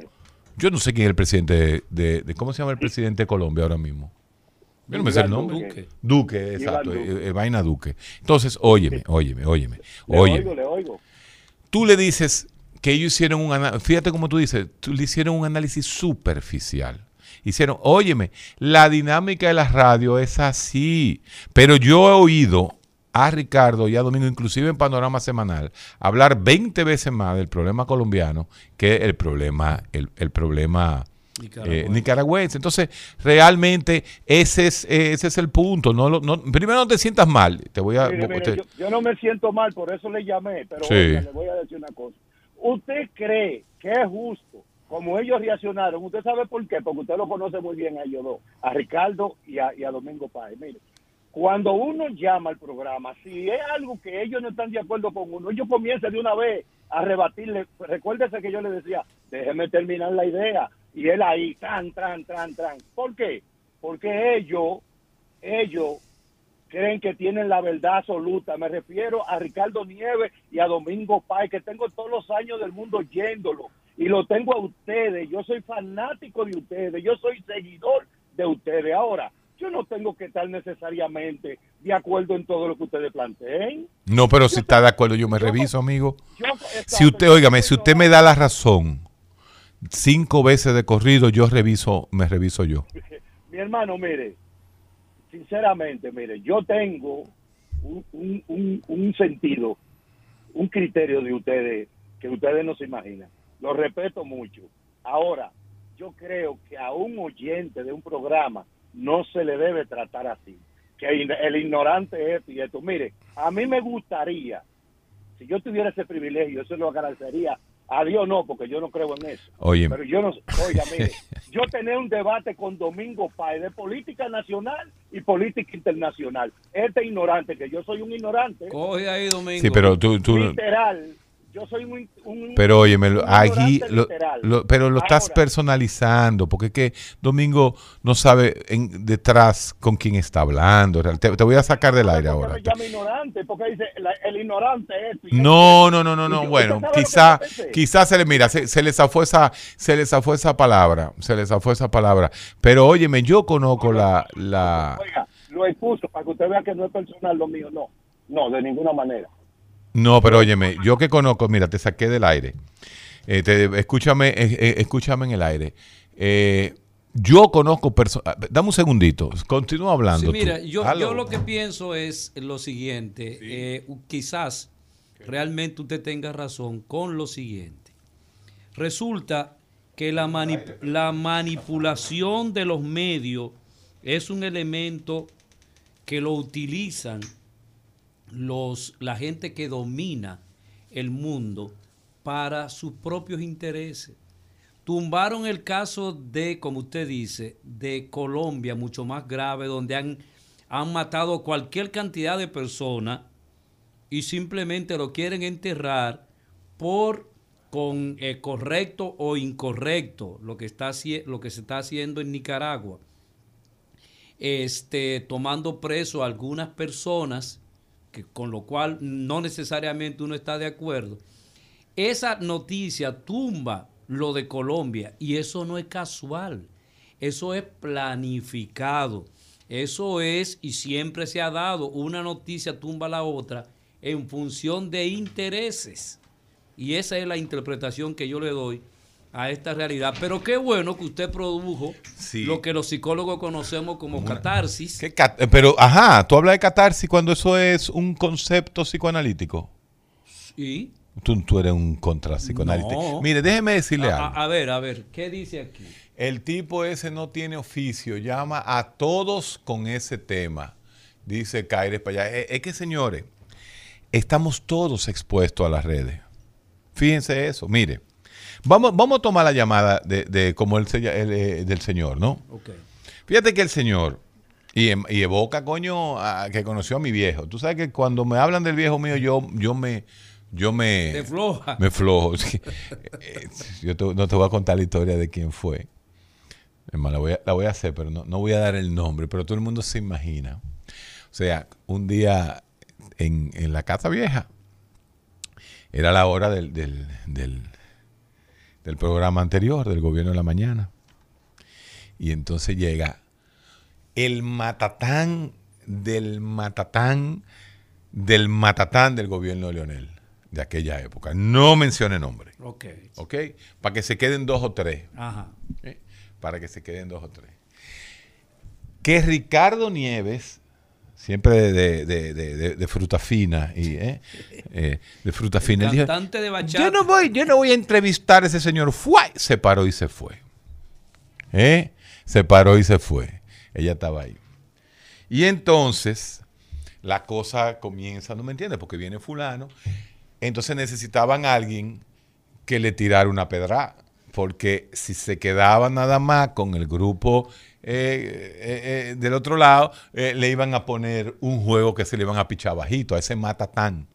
Yo no sé quién es el presidente de, de- de- ¿cómo se llama el presidente de Colombia ahora mismo? Yo no me sé el Iván nombre. Duque. Duque, exacto, Duque. eh, eh, vaina Duque. Entonces, óyeme, óyeme, óyeme, Le óyeme oigo, le oigo. tú le dices que ellos hicieron un análisis, fíjate como tú dices, tú le hicieron un análisis superficial. Hicieron, óyeme, la dinámica de la radio es así, pero yo he oído a Ricardo y a Domingo, inclusive en Panorama Semanal, hablar 20 veces más del problema colombiano que el problema, el, el problema eh, Nicaragüense. Entonces, realmente ese es, eh, ese es el punto. No, lo- no, primero no te sientas mal. Te voy a... Mire, mire, te- yo, yo no me siento mal, por eso le llamé, pero Sí. oiga, le voy a decir una cosa. ¿Usted cree que es justo, como ellos reaccionaron? ¿Usted sabe por qué? Porque usted lo conoce muy bien a ellos dos, a Ricardo y a, y a Domingo Páez. Mire, cuando uno llama al programa, si es algo que ellos no están de acuerdo con uno, ellos comienzan de una vez a rebatirle. Recuérdese que yo le decía, déjeme terminar la idea. Y él ahí, tran, tran, tran, tran. ¿Por qué? Porque ellos, ellos creen que tienen la verdad absoluta. Me refiero a Ricardo Nieves y a Domingo Páez, que tengo todos los años del mundo yéndolo. Y lo tengo a ustedes. Yo soy fanático de ustedes. Yo soy seguidor de ustedes. Ahora, yo no tengo que estar necesariamente de acuerdo en todo lo que ustedes planteen. No, pero si Yo está de acuerdo, yo me yo- reviso, amigo. Yo- Si usted, óigame, si usted me da la razón cinco veces de corrido, yo reviso, me reviso yo. (laughs) Mi hermano, mire, sinceramente, mire, yo tengo un, un- un- sentido, un criterio de ustedes que ustedes no se imaginan. Lo respeto mucho. Ahora, yo creo que a un oyente de un programa no se le debe tratar así. Que el ignorante es esto y esto. Mire, a mí me gustaría, si yo tuviera ese privilegio, se lo agradecería. A Dios no, porque yo no creo en eso. Oye, Pero yo no, oiga, mire, (laughs) yo tener un debate con Domingo Páez de política nacional y política internacional. Este ignorante, que yo soy un ignorante, Coge ahí, Domingo. sí, pero tú, tú literal, yo soy un, un- pero óyeme, un aquí, lo- lo- pero lo estás personalizando, porque es que Domingo no sabe en, detrás con quién está hablando. Te, te voy a sacar del aire ¿por qué ahora. me llama ignorante? Porque dice la- el ignorante es esto y No, no, no, no, no. ¿Usted Bueno, que quizá, se le mira, se, se le zafó esa, se le zafó esa palabra, se le zafó esa palabra. Pero óyeme, yo conozco la, la, Oiga, lo expuso para que usted vea que no es personal lo mío, no. No, de ninguna manera. No, pero óyeme, yo que conozco, mira, te saqué del aire. Eh, te- escúchame, eh, eh, escúchame en el aire. Eh, yo conozco personas. Dame un segundito, continúa hablando. Sí, tú. mira, yo, lo que pienso es lo siguiente. eh, quizás realmente usted tenga razón con lo siguiente. Resulta que la, mani- la manipulación de los medios es un elemento que lo utilizan los, la gente que domina el mundo para sus propios intereses. Tumbaron el caso de, como usted dice, de Colombia, mucho más grave, donde han, han matado cualquier cantidad de personas y simplemente lo quieren enterrar por con eh, correcto o incorrecto lo que está lo que se está haciendo en Nicaragua este tomando preso a algunas personas con lo cual no necesariamente uno está de acuerdo esa noticia tumba lo de Colombia y eso no es casual, eso es planificado, eso es y siempre se ha dado, una noticia tumba la otra en función de intereses. Y esa es la interpretación que yo le doy a esta realidad. Pero qué bueno que usted produjo Sí. lo que los psicólogos conocemos como catarsis. ¿Qué cat- pero, ajá, tú hablas de catarsis cuando eso es un concepto psicoanalítico. Y Tú, tú eres un contra psicoanalítico. No. Mire, déjeme decirle a, algo. a- a ver, a ver, ¿qué dice aquí? El tipo ese no tiene oficio, llama a todos con ese tema, dice Caires para allá. Eh, Es, que, señores, estamos todos expuestos a las redes. Fíjense eso, mire. Vamos, vamos a tomar la llamada de, de como el, el, eh, del señor, ¿no? Ok. Fíjate que el señor, y, y evoca, coño, a- que conoció a mi viejo. Tú sabes que cuando me hablan del viejo mío, yo, yo me... Yo me, Te floja. me flojo. (laughs) Yo te- no te voy a contar la historia de quién fue. Más, la voy a, la voy a hacer, pero no, no voy a dar el nombre, pero todo el mundo se imagina. O sea, un día en, en la casa vieja, era la hora del, del, del, del programa anterior, del gobierno de la mañana. Y entonces llega el matatán del matatán del matatán del gobierno de Leonel, de aquella época. No mencione nombre, Ok. ¿ok? Para que se queden dos o tres. Ajá. ¿eh? Para que se queden dos o tres. Que Ricardo Nieves, siempre de, de- de- de- fruta fina, y, ¿eh? Eh, de fruta fina, Cantante de bachata. yo no voy, yo no voy a entrevistar a ese señor. Fue, se paró y se fue. ¿Eh? Se paró y se fue. Ella estaba ahí. Y entonces la cosa comienza, ¿no me entiendes? Porque viene fulano. Entonces necesitaban a alguien que le tirara una pedra. Porque si se quedaban nada más con el grupo eh, eh, eh, del otro lado, le iban a poner un juego que se le iban a pichar bajito, a ese matatán.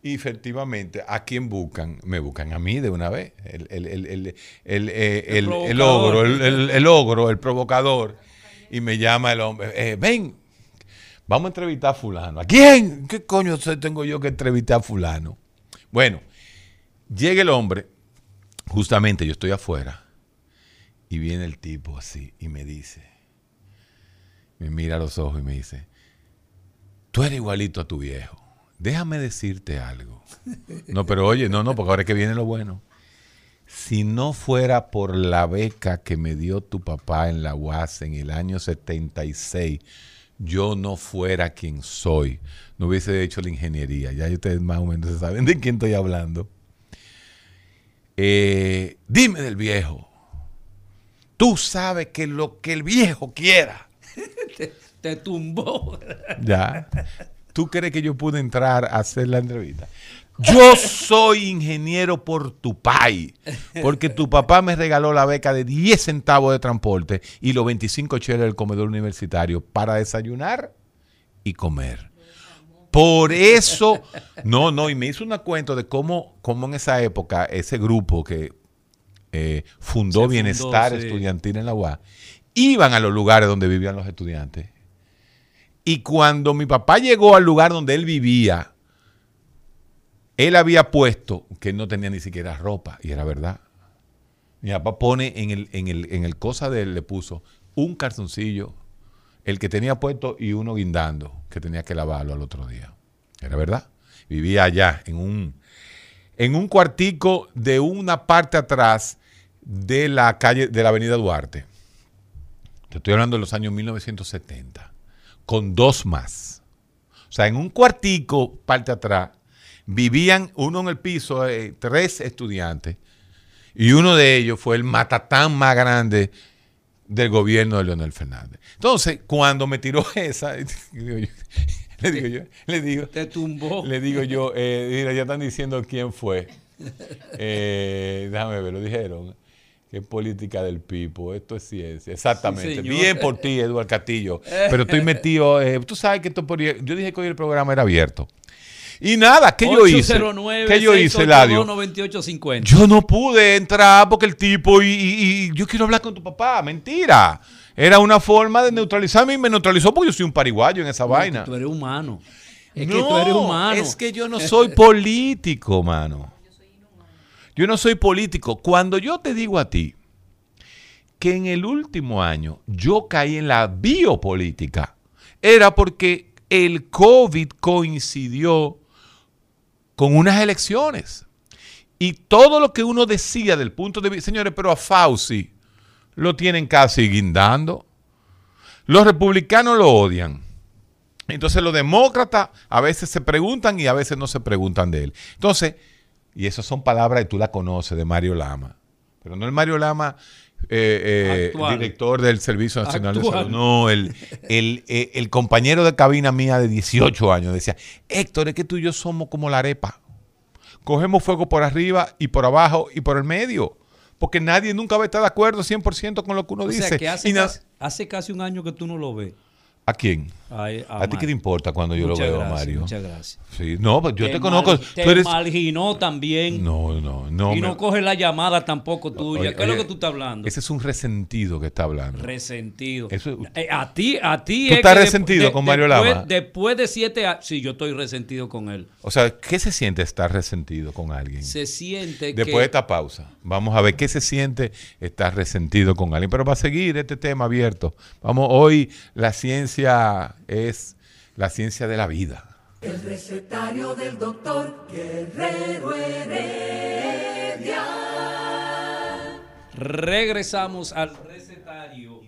Y efectivamente, ¿a quién buscan? Me buscan a mí de una vez. El, el, el, el, el, ogro, el, ogro, el provocador. Y me llama el hombre, eh, ven, vamos a entrevistar a fulano. ¿A quién? ¿Qué coño tengo yo que entrevistar a fulano? Bueno, llega el hombre, justamente yo estoy afuera, y viene el tipo así y me dice, me mira a los ojos y me dice, tú eres igualito a tu viejo. Déjame decirte algo. No, pero oye, no, no, porque ahora es que viene lo bueno. si no fuera por la beca que me dio tu papá en la UAS en el año 76, yo no fuera quien soy. No hubiese hecho la ingeniería. Ya ustedes más o menos saben de quién estoy hablando. Eh, dime del viejo. Tú sabes que lo que el viejo quiera. (laughs) te, te tumbó. Ya. ¿Tú crees que yo pude entrar a hacer la entrevista? Yo soy ingeniero por tu país, porque tu papá me regaló la beca de 10 centavos de transporte y los 25 cheles del comedor universitario para desayunar y comer. Por eso, no, no, y me hizo una cuenta de cómo, cómo en esa época ese grupo que eh, fundó, fundó, Bienestar sí. Estudiantil en la UAS, iban a los lugares donde vivían los estudiantes. Y cuando mi papá llegó al lugar donde él vivía, él había puesto que él no tenía ni siquiera ropa, y era verdad. Mi papá pone en el, en el, en el cosa de él, le puso un calzoncillo, el que tenía puesto y uno guindando, que tenía que lavarlo al otro día. Era verdad. Vivía allá, en un, en un cuartico de una parte atrás de la calle, de la avenida Duarte. Te estoy hablando de los años 1970, con dos más. O sea, en un cuartico, parte atrás, vivían uno en el piso, eh, tres estudiantes, y uno de ellos fue el matatán más grande del gobierno de Leonel Fernández. Entonces, cuando me tiró (laughs) esa, (laughs) digo yo, le digo yo, le digo, Te tumbó. le digo yo, eh, mira, ya están diciendo quién fue. (laughs) Eh, déjame ver, lo dijeron. Qué política del pipo, esto es ciencia. Exactamente. Bien por ti, Eduardo Castillo. (laughs) Pero estoy metido, eh, tú sabes que esto por, yo dije que hoy el programa era abierto. Y nada, ¿qué yo hice? 809 ¿Qué yo hice, 682 Eladio? 9850. Yo no pude entrar porque el tipo y, y- y yo quiero hablar con tu papá. Mentira. Era una forma de neutralizarme y me neutralizó porque yo soy un pariguayo en esa vaina. Tú eres humano. Es que No, tú eres humano. Es que yo no soy (laughs) político, mano. Yo no soy político. Cuando yo te digo a ti que en el último año yo caí en la biopolítica, era porque el COVID coincidió con unas elecciones. Y todo lo que uno decía del punto de vista, señores, pero a Fauci lo tienen casi guindando. Los republicanos lo odian. Entonces los demócratas a veces se preguntan y a veces no se preguntan de él. Entonces, y esas son palabras que tú la conoces de Mario Lama, pero no el Mario Lama, eh, eh, director del Servicio Nacional de. Salud, no, el, el, eh, el compañero de cabina mía de 18 años decía, Héctor, es que tú y yo somos como la arepa. Cogemos fuego por arriba y por abajo y por el medio. Porque nadie nunca va a estar de acuerdo 100% con lo que uno o dice. sea, que hace, Y na- casi, hace casi un año que tú no lo ves. ¿A quién? Ay, ¿A, ti qué te importa cuando yo Muchas lo veo, gracias, Mario? Muchas gracias. Sí, no, pues yo te, conozco. mar- tú te eres. marginó también. No, no, no. y me- no coge la llamada tampoco tuya. Oye, ¿Qué es lo que tú estás hablando? Ese es un resentido que está hablando. Resentido. Eso- Eh, a ti, a ti. ¿Tú es estás de- resentido de- con Mario Lama? Después de siete años. Sí, yo estoy resentido con él. O sea, ¿qué se siente estar resentido con alguien? Se siente Después de esta pausa, vamos a ver qué se siente estar resentido con alguien. Pero va a seguir este tema abierto. Vamos, hoy la ciencia es la ciencia de la vida. El recetario del doctor Guerrero Heredia. Regresamos al recetario.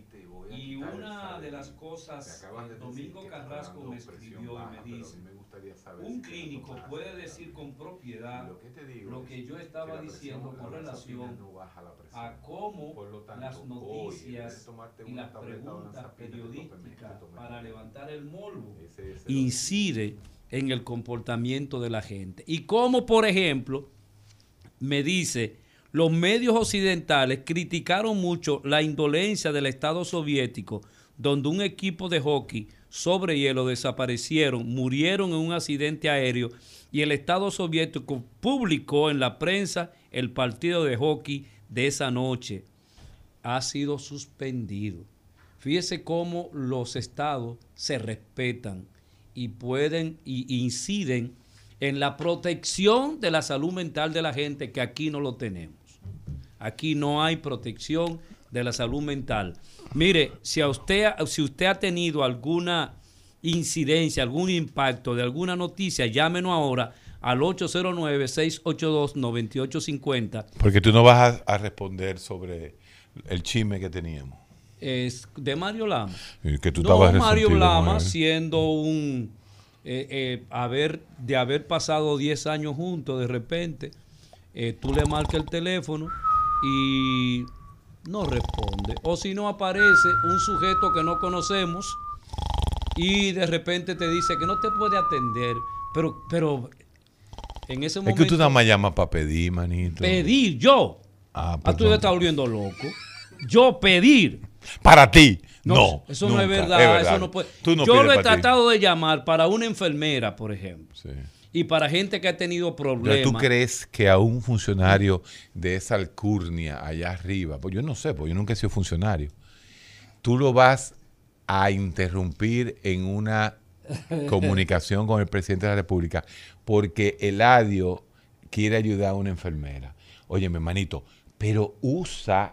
Y una de las cosas que Domingo Carrasco me escribió y me dice: Un clínico puede decir con propiedad lo que yo estaba diciendo con relación a cómo las noticias y las preguntas periodísticas para levantar el morbo incide en el comportamiento de la gente. Y como, por ejemplo, me dice, los medios occidentales criticaron mucho la indolencia del Estado soviético, donde un equipo de hockey sobre hielo desaparecieron, murieron en un accidente aéreo y el Estado soviético publicó en la prensa el partido de hockey de esa noche. Ha sido suspendido. Fíjese cómo los estados se respetan y pueden y inciden en la protección de la salud mental de la gente que aquí no lo tenemos. Aquí no hay protección de la salud mental. Mire, si a usted si usted ha tenido alguna incidencia, algún impacto de alguna noticia, llámenos ahora al 809-682-9850. Porque tú no vas a, a responder sobre el chisme que teníamos. Es de Mario Lama. Y que tú no, estabas Mario Lama siendo un... eh, eh, haber, de haber pasado 10 años juntos, de repente, eh, tú le marcas el teléfono y no responde. O si no aparece un sujeto que no conocemos y de repente te dice que no te puede atender. Pero, pero en ese Es momento... que tú nada más llamas para pedir, manito. Pedir, yo. Ah, Ah, tú perdón. te estás volviendo loco. Yo pedir. Para ti. No. eso no es verdad, eso no puede. Tú no Yo lo he ti. tratado de llamar para una enfermera, por ejemplo, Sí. Y para gente que ha tenido Pero problemas. tú crees que a un funcionario de esa alcurnia allá arriba, pues yo no sé, pues yo nunca he sido funcionario, tú lo vas a interrumpir en una (laughs) comunicación con el presidente de la República porque Eladio quiere ayudar a una enfermera. Oye, mi hermanito, pero usa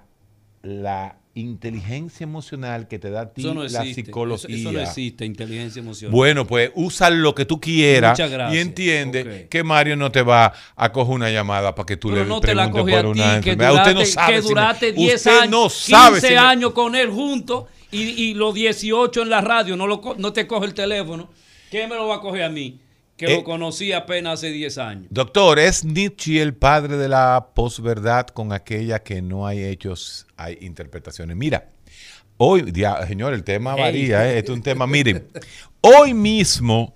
la inteligencia emocional que te da a ti no la psicología. Eso, eso no existe, inteligencia emocional. Bueno, pues usa lo que tú quieras y entiende Ok. que Mario no te va a coger una llamada para que tú Pero le no te la preguntes por ti, una que enfermedad. duraste, usted no sabe que si duraste me- 10 usted años, no sabe 15 si me- años con él juntos y, y los 18 en la radio, no, lo, no te coge el teléfono. ¿Qué me lo va a coger a mí? Que Eh. lo conocí apenas hace 10 años. Doctor, ¿es Nietzsche el padre de la posverdad con aquella que no hay hechos, hay interpretaciones? Mira, hoy, señor, el tema varía, ¿eh? este es un tema, miren, hoy mismo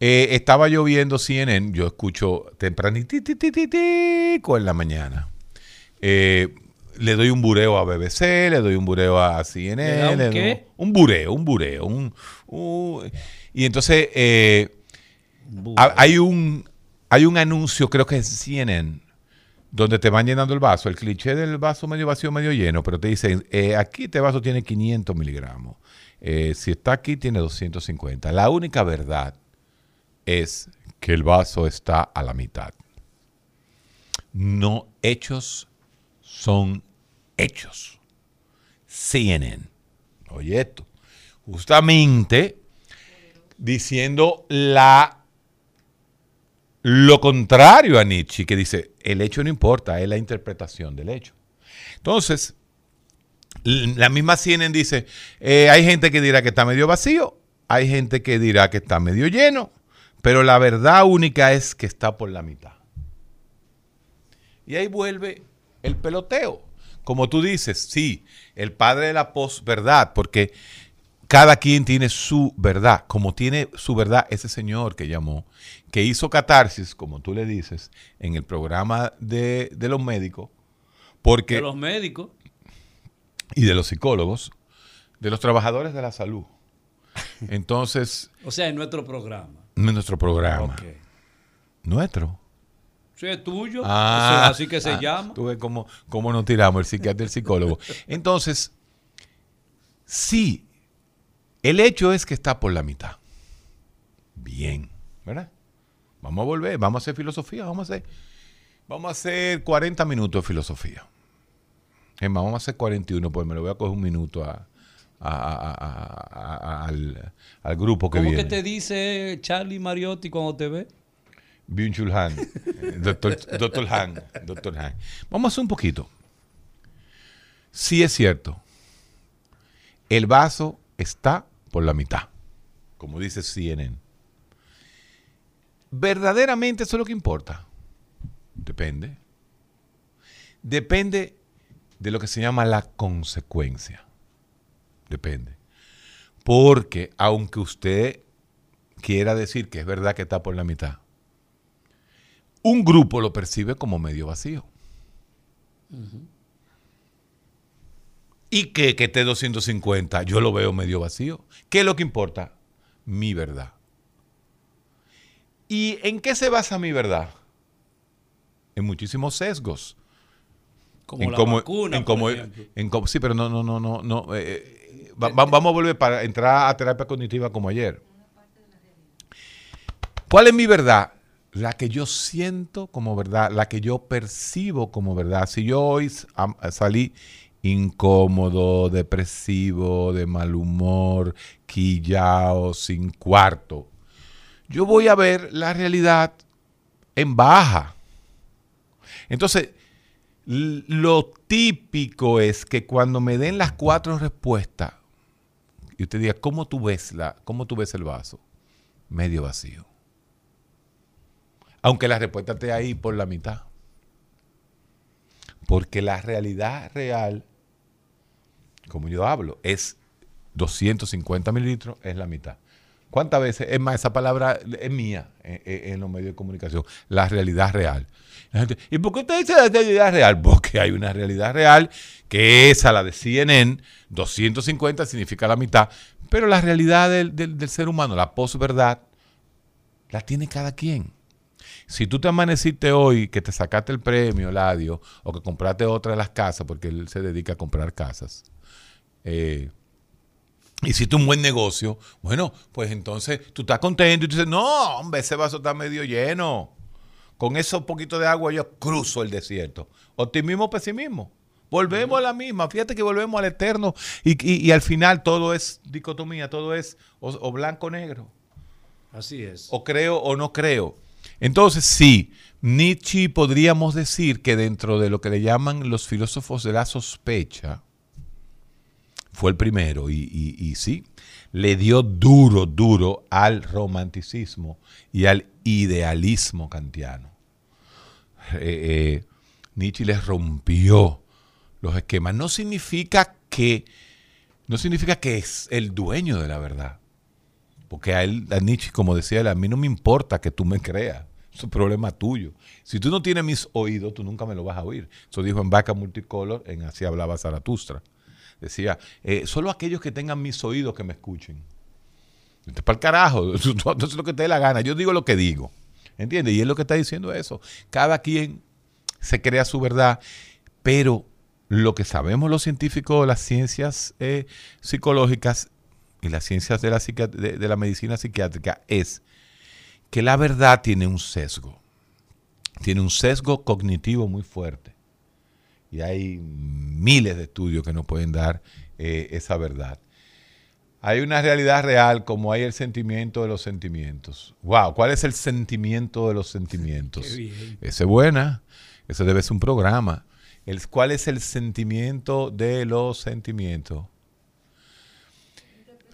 eh, estaba yo viendo CNN, yo escucho tempranitico en la mañana. Eh, le doy un bureo a BBC, le doy un bureo a CNN. ¿Le da un le doy- qué? un bureo, un bureo. Un, un- y entonces eh, hay, un, hay un anuncio, creo que es CNN, donde te van llenando el vaso, el cliché del vaso medio vacío, medio lleno, pero te dicen, eh, aquí este vaso tiene 500 miligramos. Eh, si está aquí, tiene 250. La única verdad es que el vaso está a la mitad. No hechos son hechos. CNN. Oye esto. Justamente diciendo la lo contrario a Nietzsche, que dice, el hecho no importa, es la interpretación del hecho. Entonces, la misma CNN dice, eh, hay gente que dirá que está medio vacío, hay gente que dirá que está medio lleno, pero la verdad única es que está por la mitad. Y ahí vuelve el peloteo. Como tú dices, sí, el padre de la posverdad, porque cada quien tiene su verdad, como tiene su verdad ese señor que llamó, que hizo catarsis, como tú le dices, en el programa de, de los médicos, porque, De los médicos. y de los psicólogos, de los trabajadores de la salud. (laughs) Entonces, O sea, en nuestro programa. es nuestro programa, nuestro. Eso es tuyo. Ah, es así que se ah, llama. Tú ves cómo, cómo nos tiramos el psiquiatra y el psicólogo. Entonces, sí, el hecho es que está por la mitad. Bien, ¿verdad? Vamos a volver, vamos a hacer filosofía, vamos a hacer, vamos a hacer 40 minutos de filosofía. Es más, vamos a hacer 41, pues me lo voy a coger un minuto a, a- a- a- a- al, al grupo que ¿Cómo viene. que te dice Charlie Mariotti cuando te ve? Byung-Chul Han, (laughs) doctor, doctor Han, doctor Han. Vamos a hacer un poquito. Sí es cierto, el vaso está por la mitad, como dice CNN. ¿Verdaderamente eso es lo que importa? Depende. Depende de lo que se llama la consecuencia. Depende. Porque aunque usted quiera decir que es verdad que está por la mitad, un grupo lo percibe como medio vacío. Y que, que esté 250, yo lo veo medio vacío. ¿Qué es lo que importa? Mi verdad. ¿Y en qué se basa mi verdad? En muchísimos sesgos. Como en la cómo- vacuna, en por cómo- ejemplo. en cómo- sí, pero no, no, no, no, no. eh, eh, va- va- vamos a volver para entrar a terapia cognitiva como ayer. ¿Cuál es mi verdad? La que yo siento como verdad, la que yo percibo como verdad. Si yo hoy salí incómodo, depresivo, de mal humor, quillao, sin cuarto, yo voy a ver la realidad en baja. Entonces, lo típico es que cuando me den las cuatro respuestas, y usted diga, ¿cómo tú ves, la, cómo tú ves el vaso? Medio vacío. Aunque la respuesta esté ahí por la mitad. Porque la realidad real, como yo hablo, es 250 mililitros, es la mitad. ¿Cuántas veces? Es más, esa palabra es mía en, en- en los medios de comunicación. La realidad real. La gente, ¿Y por qué usted dice la realidad real? (laughs) Porque hay una realidad real que es a la de CNN, 250 significa la mitad, pero la realidad del, del- del ser humano, la posverdad, la tiene cada quien. Si tú te amaneciste hoy que te sacaste el premio, Ladio, o que compraste otra de las casas, porque él se dedica a comprar casas, eh, hiciste un buen negocio, bueno, pues entonces tú estás contento y tú dices, no, hombre, ese vaso está medio lleno. Con esos poquitos de agua yo cruzo el desierto. Optimismo o pesimismo. Volvemos a la misma. Fíjate que volvemos al eterno y, y- y al final todo es dicotomía, todo es o, o blanco o negro Así es. o creo o no creo. Entonces, sí, Nietzsche podríamos decir que dentro de lo que le llaman los filósofos de la sospecha, fue el primero y, sí, le dio duro, duro al romanticismo y al idealismo kantiano. Eh, eh, Nietzsche les rompió los esquemas. No significa que, no significa que es el dueño de la verdad. Porque a él, a Nietzsche, como decía él, a mí no me importa que tú me creas. Es un problema tuyo. Si tú no tienes mis oídos, tú nunca me lo vas a oír. Eso dijo en Vaca Multicolor, en Así hablaba Zaratustra. Decía, eh, solo aquellos que tengan mis oídos que me escuchen. Vete para el carajo. (laughs) Haces lo que te dé la gana. Yo digo lo que digo. ¿Entiendes? Y él lo que está diciendo es eso. Cada quien se crea su verdad, pero lo que sabemos los científicos las ciencias eh, psicológicas y las ciencias de la, de la medicina psiquiátrica es que la verdad tiene un sesgo. Tiene un sesgo cognitivo muy fuerte. Y hay miles de estudios que nos pueden dar eh, esa verdad. Hay una realidad real como hay el sentimiento de los sentimientos. Wow, ¿cuál es el sentimiento de los sentimientos? Ese es buena. Ese debe ser un programa. El, ¿Cuál es el sentimiento de los sentimientos?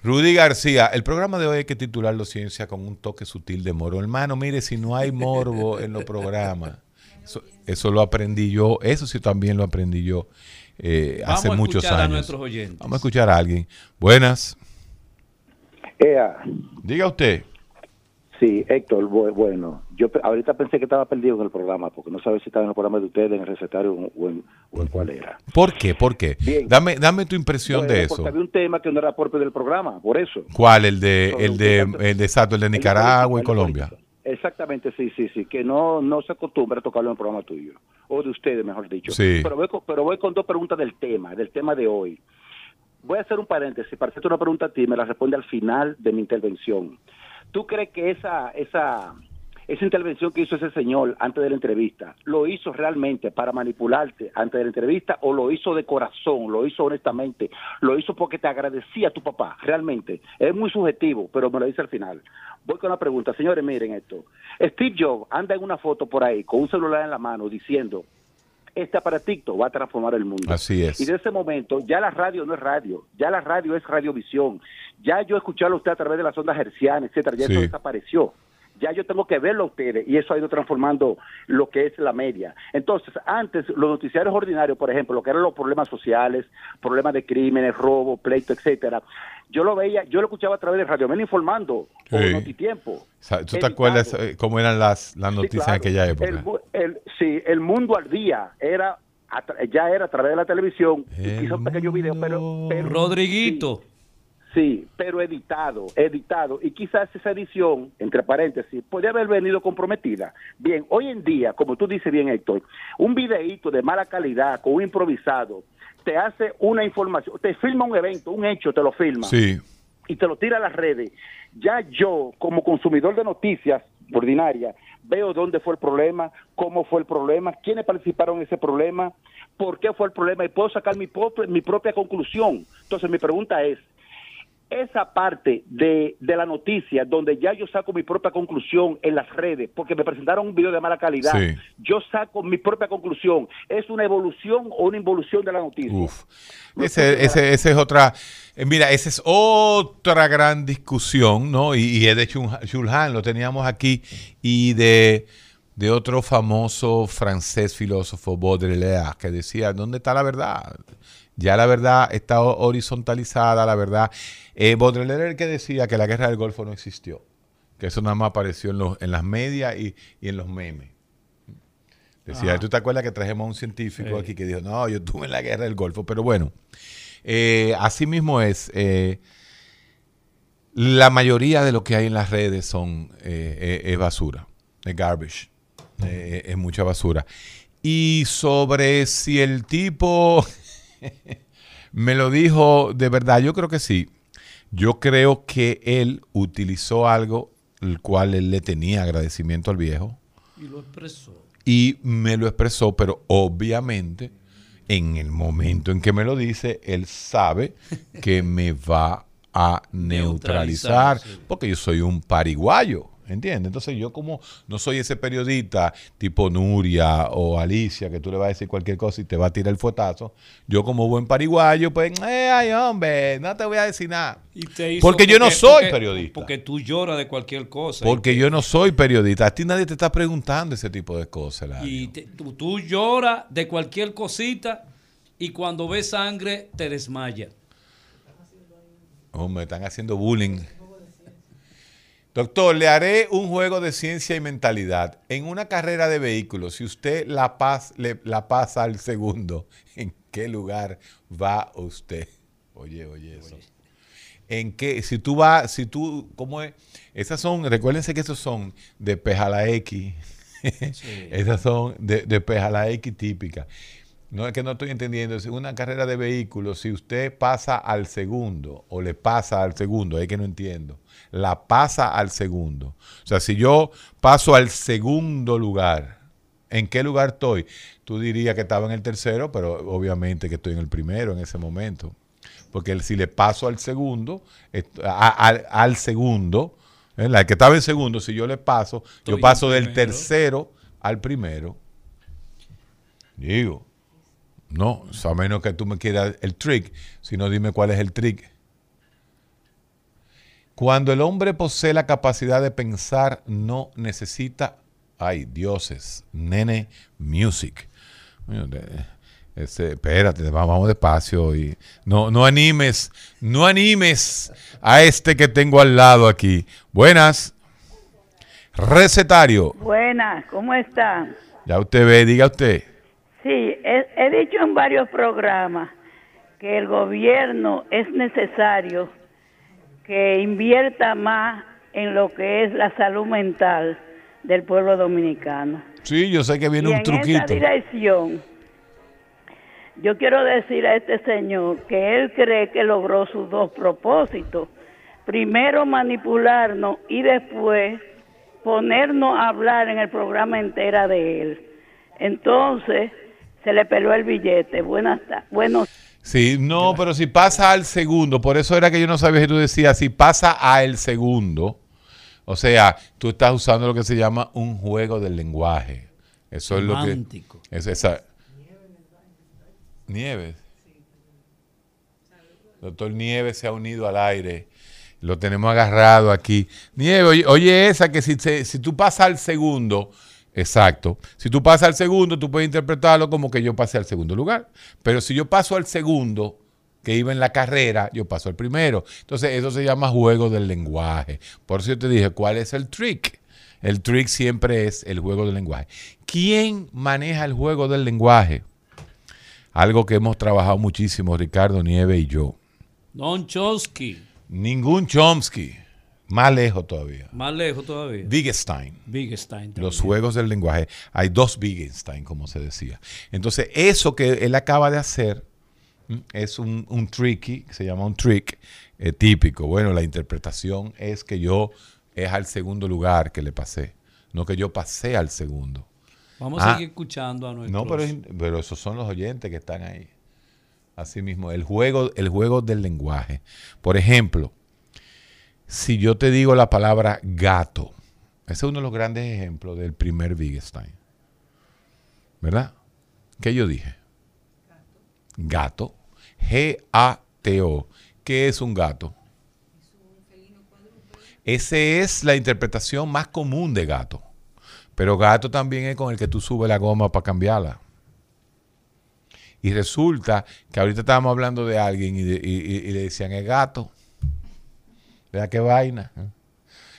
Rudy García, el programa de hoy hay que titularlo Ciencia con un toque sutil de morbo. Hermano, mire, si no hay morbo en los programas, eso, eso lo aprendí yo, eso sí también lo aprendí yo eh, Vamos hace a muchos escuchar a años. nuestros oyentes. Vamos a escuchar a alguien. Buenas, Ea, diga usted. sí, Héctor, bu- bueno, yo ahorita pensé que estaba perdido en el programa, porque no sabía si estaba en el programa de ustedes, en el recetario o en, o en cuál era. ¿Por qué? ¿Por qué? Bien. Dame, dame tu impresión Bueno, de eso. Porque había un tema que no era propio del programa, por eso. ¿Cuál? El de, el de, el de exacto, el de El de Nicaragua y el de Colombia. Exactamente, sí, sí, sí, que no, no se acostumbra a tocarlo en el programa tuyo, o de ustedes, mejor dicho. Sí. Pero, voy con, pero voy con dos preguntas del tema, del tema de hoy. Voy a hacer un paréntesis, para hacerte una pregunta a ti, me la responde al final de mi intervención. ¿Tú crees que esa, esa, esa intervención que hizo ese señor antes de la entrevista, lo hizo realmente para manipularte antes de la entrevista o lo hizo de corazón, lo hizo honestamente, lo hizo porque te agradecía a tu papá, realmente? Es muy subjetivo, pero me lo dice al final. Voy con una pregunta, señores, miren esto. Steve Jobs anda en una foto por ahí con un celular en la mano diciendo, este aparatito va a transformar el mundo. Así es. Y de ese momento ya la radio no es radio, ya la radio es radiovisión. Ya yo escucharlo a usted a través de las ondas hercianas, etcétera, ya Sí. eso desapareció. Ya yo tengo que verlo a ustedes y eso ha ido transformando lo que es la media. Entonces, antes los noticiarios ordinarios, por ejemplo, lo que eran los problemas sociales, problemas de crímenes, robo, pleito, etcétera, yo lo veía, yo lo escuchaba a través de Radio Mena informando Sí. Notitiempo. O sea, ¿Tú te acuerdas eh, cómo eran las, las Sí, noticias claro. en aquella época? El, sí, el mundo al día era ya era a través de la televisión y quizá un pequeño video, pero, Rodriguito. Sí, pero editado, editado. Y quizás esa edición, entre paréntesis, podría haber venido comprometida. Bien, hoy en día, como tú dices bien, Héctor, un videíto de mala calidad, con un improvisado, te hace una información, te filma un evento, un hecho, te lo filma Sí, y te lo tira a las redes. Ya yo, como consumidor de noticias ordinarias, veo dónde fue el problema, cómo fue el problema, quiénes participaron en ese problema, por qué fue el problema y puedo sacar mi, propia- mi propia conclusión. Entonces mi pregunta es, esa parte de, de la noticia donde ya yo saco mi propia conclusión en las redes, porque me presentaron un video de mala calidad, Sí. yo saco mi propia conclusión. ¿Es una evolución o una involución de la noticia? Uf. Ese, ese, ese es otra, eh, mira, esa es otra gran discusión, ¿no? Y, es de Chulhan, lo teníamos aquí, y de, de otro famoso francés filósofo, Baudelaire, que decía, ¿dónde está la verdad? Ya la verdad está ho- horizontalizada, la verdad. Eh, Baudelaire era el que decía que la guerra del Golfo no existió, que eso nada más apareció en, los, en las medias y, y en los memes. Decía, Ajá. ¿tú te acuerdas que trajimos a un científico Sí. aquí que dijo, no, yo estuve en la guerra del Golfo? Pero bueno, eh, así mismo es. eh, la mayoría de lo que hay en las redes son eh, es basura, es garbage, es mucha basura. Y sobre si el tipo me lo dijo de verdad, yo creo que sí. Yo creo que él utilizó algo el cual él le tenía agradecimiento al viejo Y lo expresó. y me lo expresó, pero obviamente en el momento en que me lo dice, él sabe que me va a neutralizar, (laughs) Neutralizar, sí. porque yo soy un pariguayo, ¿entiendes? Entonces yo como no soy ese periodista tipo Nuria o Alicia, que tú le vas a decir cualquier cosa y te va a tirar el fuetazo, yo como buen pariguayo, pues, eh, ay hombre, no te voy a decir nada. Porque yo no soy porque- periodista. Porque tú lloras de cualquier cosa. Porque yo no soy periodista. A ti nadie te está preguntando ese tipo de cosas. Y te- tú, tú lloras de cualquier cosita y cuando ves sangre te desmayas. Me están haciendo bullying. Doctor, le haré un juego de ciencia y mentalidad. En una carrera de vehículos, si usted la, pas- le- la pasa al segundo, (laughs) ¿en qué lugar va usted? Oye, oye, eso. ¿En qué? Si tú vas, si tú, ¿cómo es? Esas son, recuérdense que esos son de peja la X. (laughs) Esas son de, de peja la X típica. No es que no estoy entendiendo. Es una carrera de vehículos. Si usted pasa al segundo o le pasa al segundo, es que no entiendo. La pasa al segundo. O sea, si yo paso al segundo lugar, ¿en qué lugar estoy? Tú dirías que estaba en el tercero, pero obviamente que estoy en el primero en ese momento. Porque si le paso al segundo, a- al, segundo, ¿eh? la que estaba en segundo, si yo le paso, Estoy yo paso del tercero al primero. Digo, no, a menos que tú me quieras el trick, si no dime cuál es el trick. Cuando el hombre posee la capacidad de pensar, no necesita, ay, dioses, nene, music. Ese, espérate, va- vamos despacio y no, no animes, no animes a este que tengo al lado aquí. Buenas. Recetario. Buenas, ¿cómo están? Ya usted ve, diga usted. Sí, he, he dicho en varios programas que el gobierno es necesario que invierta más en lo que es la salud mental del pueblo dominicano. Sí, yo sé que viene y un en esa truquito. dirección, yo quiero decir a este señor que él cree que logró sus dos propósitos. Primero manipularnos y después ponernos a hablar en el programa entera de él. Entonces, se le peló el billete. Buenas tardes. Bueno, Sí, no, pero si pasa al segundo, por eso era que yo no sabía si tú decías, si pasa al segundo, o sea, tú estás usando lo que se llama un juego del lenguaje. Eso es lo que... Es esa... Nieves. Doctor Nieves se ha unido al aire. Lo tenemos agarrado aquí. Nieves, oye, oye esa que si, si tú pasas al segundo, exacto. Si tú pasas al segundo, tú puedes interpretarlo como que yo pasé al segundo lugar. Pero si yo paso al segundo, que iba en la carrera, yo paso al primero. Entonces, eso se llama juego del lenguaje. Por eso yo te dije, ¿cuál es el trick? El trick siempre es el juego del lenguaje. ¿Quién maneja el juego del lenguaje? Algo que hemos trabajado muchísimo, Ricardo Nieve y yo. Don Chomsky, Ningún Chomsky. Más lejos todavía. más lejos todavía. Wittgenstein. Wittgenstein. Los juegos del lenguaje. Hay dos Wittgenstein, como se decía. Entonces, eso que él acaba de hacer ¿m? es un, un tricky, se llama un trick eh, típico. Bueno, la interpretación es que yo es al segundo lugar que le pasé, no que yo pasé al segundo. Vamos Ah. a seguir escuchando a nuestros... No, pero, pero esos son los oyentes que están ahí. Así mismo, el juego, el juego del lenguaje. Por ejemplo, si yo te digo la palabra gato, ese es uno de los grandes ejemplos del primer Wittgenstein. ¿Verdad? ¿Qué yo dije? Gato. G-A-T-O. ¿Qué es un gato? Esa es la interpretación más común de gato. Pero gato también es con el que tú subes la goma para cambiarla. Y resulta que ahorita estábamos hablando de alguien y, le decían el gato. Vea qué vaina.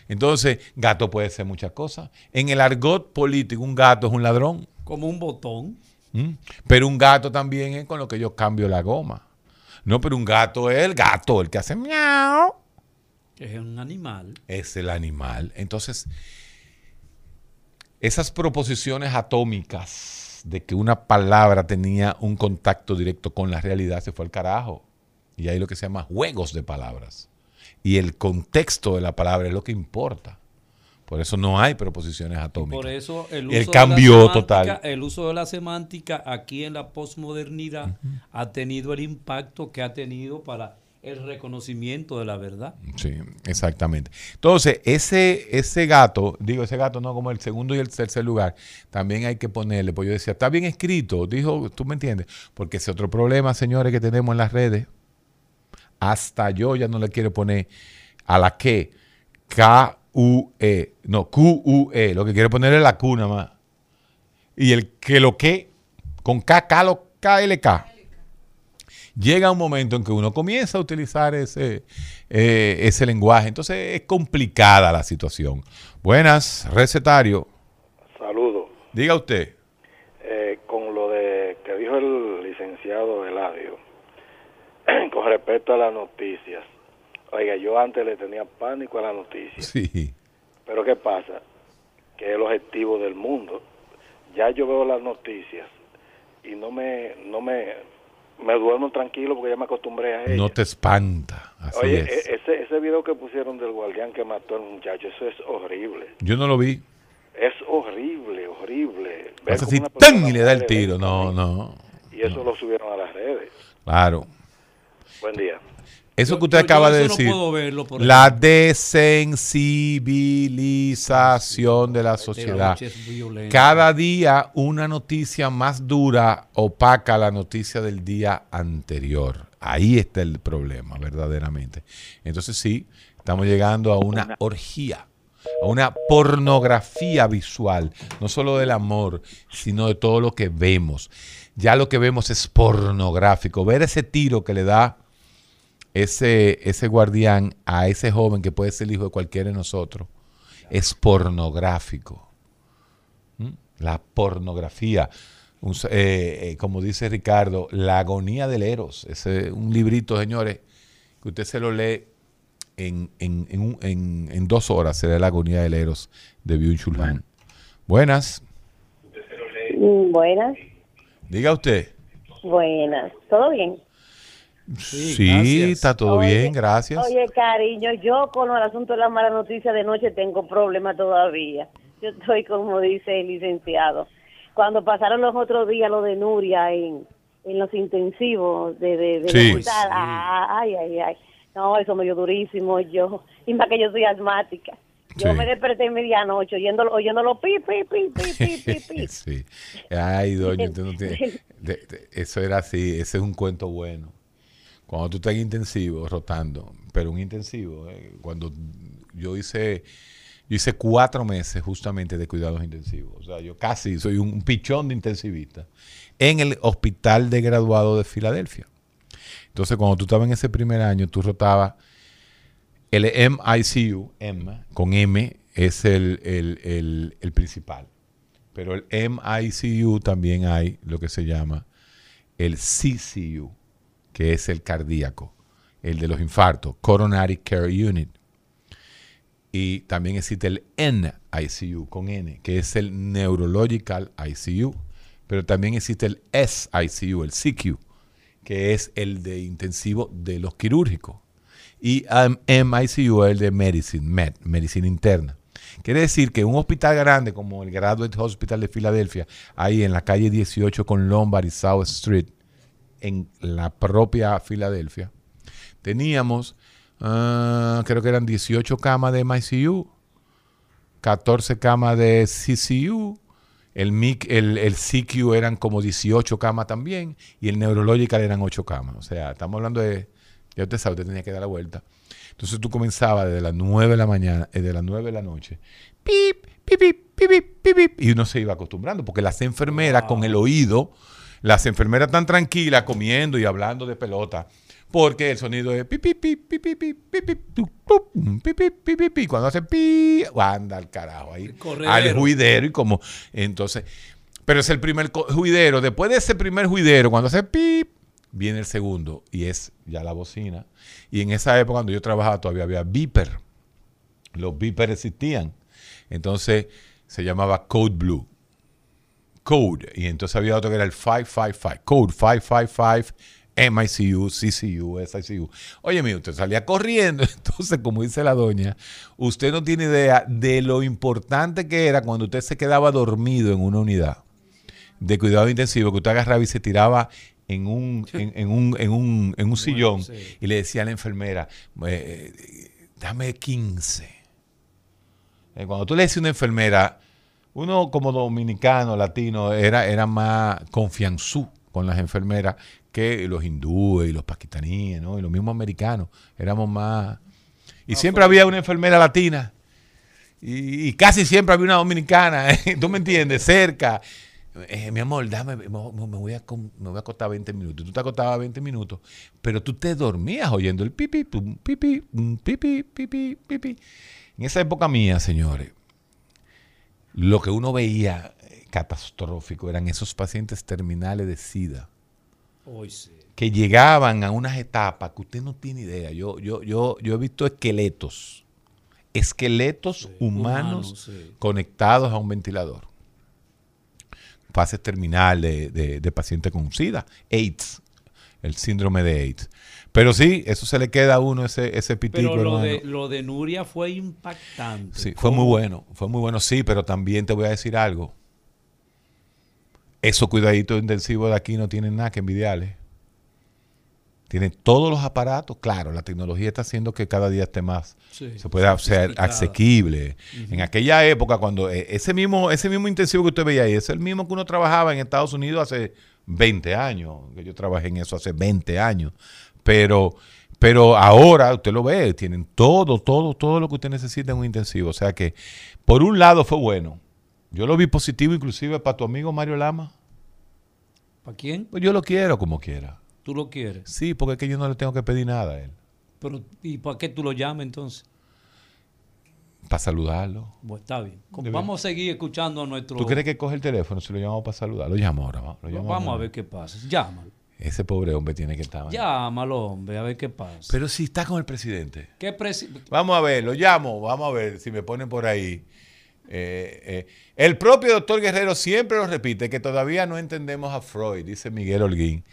Entonces, gato puede ser muchas cosas. En el argot político, un gato es un ladrón. Como un botón. ¿Mm? Pero un gato también es con lo que yo cambio la goma. No, pero un gato es el gato, el que hace miau. Es un animal. Es el animal. Entonces, esas proposiciones atómicas de que una palabra tenía un contacto directo con la realidad se fue al carajo. Y hay lo que se llama juegos de palabras. Y el contexto de la palabra es lo que importa. Por eso no hay proposiciones atómicas. por eso el, uso cambio total. El uso de la semántica aquí en la posmodernidad ha tenido el impacto que ha tenido para el reconocimiento de la verdad. Sí, exactamente. Entonces, ese, ese gato, digo, ese gato no como el segundo y el tercer lugar, también hay que ponerle, pues yo decía, está bien escrito, dijo, tú me entiendes, porque ese otro problema, señores, que tenemos en las redes, hasta yo ya no le quiero poner a la que, K-U-E, no, Q-U-E, lo que quiero poner es la Q nada más. Y el que lo que, con K, K, lo K-L-K llega un momento en que uno comienza a utilizar ese, eh, ese lenguaje. Entonces es complicada la situación. Buenas, recetario. Saludos. Diga usted. Eh, con lo de que dijo el licenciado Eladio, con respecto a las noticias. Oiga, yo antes le tenía pánico a las noticias. Sí. Pero ¿qué pasa? Que es el objetivo del mundo. Ya yo veo las noticias y no me, no me, me duermo tranquilo porque ya me acostumbré a ello. No te espanta. Así Oye, es. e- ese, ese video que pusieron del guardián que mató al muchacho, eso es horrible. Yo no lo vi. Es horrible, horrible. Ver así, ¡tan! y le da el tiro. No, no. Y eso lo subieron a las redes. Claro. Buen día. Eso Yo- que usted yo- acaba yo de no decir, puedo verlo, por la ejemplo. desensibilización de la sociedad. Cada día una noticia más dura opaca la noticia del día anterior. Ahí está el problema, verdaderamente. Entonces sí, estamos llegando a una orgía, a una pornografía visual, no solo del amor, sino de todo lo que vemos. Ya lo que vemos es pornográfico. Ver ese tiro que le da ese, ese guardián a ese joven que puede ser el hijo de cualquiera de nosotros es pornográfico. ¿Mm? La pornografía. Un eh, eh, como dice Ricardo, la agonía del Eros. Ese un librito, señores, que usted se lo lee en, en- en dos horas. Será la agonía del Eros de Byung-Chul Han. Buenas. Buenas, Diga usted. buenas. ¿Todo bien? Sí, está todo Oye, bien, gracias. Oye, cariño, yo con el asunto de la mala noticia de noche tengo problemas todavía. Yo estoy como dice el licenciado. Cuando pasaron los otros días lo de Nuria en, en los intensivos de, de, de Sí. hospital, ah, ay, ay, ay. No, eso me dio durísimo yo. Y más que yo soy asmática. Yo Sí. me desperté en medianoche oyéndolo, oyéndolo pi, pi, pi, pi, pi, pi, pi. (laughs) sí. Ay, doña, (laughs) usted no tiene. de- de- eso era así, ese es un cuento bueno. Cuando tú estás en intensivo, rotando, pero un intensivo, eh, cuando yo hice, yo hice cuatro meses justamente de cuidados intensivos. O sea, yo casi soy un, pichón de intensivista en el hospital de graduado de Filadelfia. Entonces, cuando tú estabas en ese primer año, tú rotabas el MICU, M, con M es el- el- el principal. Pero el MICU también hay lo que se llama el CCU, que es el cardíaco, el de los infartos, Coronary Care Unit. Y también existe el NICU con N, que es el Neurological ICU. Pero también existe el SICU, el CQ, que es el de intensivo de los quirúrgicos. Y um, MICU es el de Medicine, Med, Medicina Interna. Quiere decir que un hospital grande como el Graduate Hospital de Filadelfia, ahí en la calle 18 con Lombard y South Street, en la propia Filadelfia, teníamos, ah, creo que eran 18 camas de MICU, 14 camas de CCU, el, MIC, el, el CQ eran como 18 camas también, y el Neurological eran 8 camas. O sea, estamos hablando de, ya usted sabe, usted tenía que dar la vuelta. Entonces tú comenzabas desde las 9 de la mañana, desde las 9 de la noche, pip, pip, pip, pip, pip, pip, pip, y uno se iba acostumbrando, porque las enfermeras con el oído, las enfermeras tan tranquilas comiendo y hablando de pelota, porque el sonido es pi, pi, pi, pi, pi, pi, pi, pi, pi, pi, pi, pi, pi. cuando hace pi, anda al carajo ahí, al juidero y como, entonces, pero es el primer juidero, después de ese primer juidero, cuando hace pi, viene el segundo y es ya la bocina. Y en esa época cuando yo trabajaba todavía había beeper. Los beepers existían. Entonces se llamaba Code Blue. Code. Y entonces había otro que era el 555. Code 555. MICU, CCU, SICU. Oye, mire, usted salía corriendo. (laughs) Entonces, como dice la doña, usted no tiene idea de lo importante que era cuando usted se quedaba dormido en una unidad de cuidado intensivo, que usted agarraba y se tiraba en un, en, en un, en un, en un sillón y le decía a la enfermera, eh, dame 15. Eh, Cuando tú le decías a una enfermera, uno como dominicano, latino, era, era más confianzú con las enfermeras que los hindúes y los pakistaníes, ¿no? Y los mismos americanos. Éramos más... Y siempre había una enfermera latina. Y, y casi siempre había una dominicana, ¿eh? (laughs) ¿tú me entiendes? Cerca. Eh, mi amor, dame, me, voy a, me voy a acostar 20 minutos. Tú te acostabas 20 minutos, pero tú te dormías oyendo el pipi, pipi, pipi, pipi, pipi. En esa época mía, señores, lo que uno veía eh, catastrófico eran esos pacientes terminales de SIDA Hoy sí. que llegaban a unas etapas que usted no tiene idea. Yo, yo, yo, yo he visto esqueletos, esqueletos humanos, humanos, sí. conectados a un ventilador. Fases terminal de, de, de paciente con SIDA, AIDS, el síndrome de AIDS. Pero sí, eso se le queda a uno ese, ese pitico, Pero lo de, lo de Nuria fue impactante. Sí, fue muy bueno, fue muy bueno, sí, pero también te voy a decir algo. Esos cuidaditos intensivos de aquí no tienen nada que envidiarle. Tienen todos los aparatos, claro, la tecnología está haciendo que cada día esté más, Sí, se pueda ser asequible. En aquella época, cuando eh, ese mismo, ese mismo intensivo que usted veía ahí, es el mismo que uno trabajaba en Estados Unidos hace 20 años, que yo trabajé en eso hace 20 años, pero, pero ahora usted lo ve, tienen todo, todo, todo lo que usted necesita en un intensivo. O sea que, por un lado fue bueno. Yo lo vi positivo inclusive para tu amigo Mario Lama. ¿Para quién? Pues yo lo quiero como quiera. ¿Tú lo quieres? Sí, porque es que yo no le tengo que pedir nada a él. Pero, ¿Y para qué tú lo llamas entonces? Para saludarlo. Bueno, está bien. Vamos a seguir escuchando a nuestro... ¿Tú crees que coge el teléfono si lo llamamos para saludar? Lo llamo ahora. va, Lo llamo Vamos a ahora. ver qué pasa. Llámalo. Ese pobre hombre tiene que estar. Llámalo, hombre, a ver qué pasa. Pero si está con el presidente. ¿Qué presi- Vamos a ver, lo llamo, vamos a ver si me ponen por ahí. Eh, eh, el propio doctor Guerrero siempre lo repite, que todavía no entendemos a Freud, dice Miguel Holguín.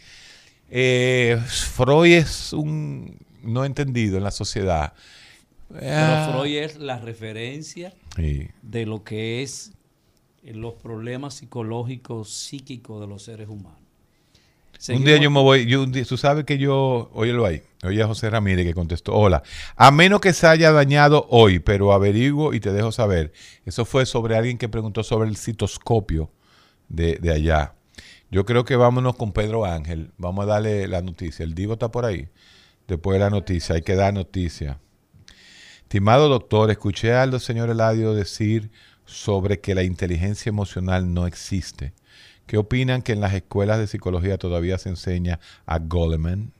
Eh, Freud es un no entendido en la sociedad. Pero Ah, Freud es la referencia sí. de lo que es los problemas psicológicos, psíquicos de los seres humanos. Un día yo me voy, yo un día- tú sabes que yo, óyelo ahí, oye a José Ramírez que contestó, hola, a menos que se haya dañado hoy, pero averiguo y te dejo saber. Eso fue sobre alguien que preguntó sobre el citoscopio de, de allá. Yo creo que vámonos con Pedro Ángel, vamos a darle la noticia. El Divo está por ahí. Después de la noticia, hay que dar noticia. Estimado doctor, escuché al señor Eladio decir sobre que la inteligencia emocional no existe. ¿Qué opinan que en las escuelas de psicología todavía se enseña a Goleman?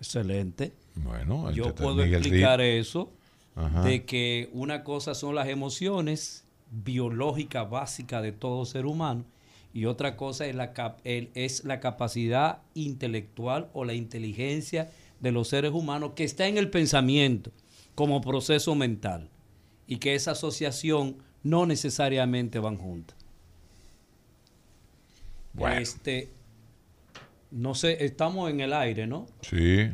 Excelente. Bueno, Yo puedo Miguel explicar eso Ajá. de que una cosa son las emociones biológicas básicas de todo ser humano y otra cosa es la, cap- el- es la capacidad intelectual o la inteligencia de los seres humanos que está en el pensamiento como proceso mental y que esa asociación no necesariamente van juntas. Bueno. Este, no sé, estamos en el aire, ¿no? Sí.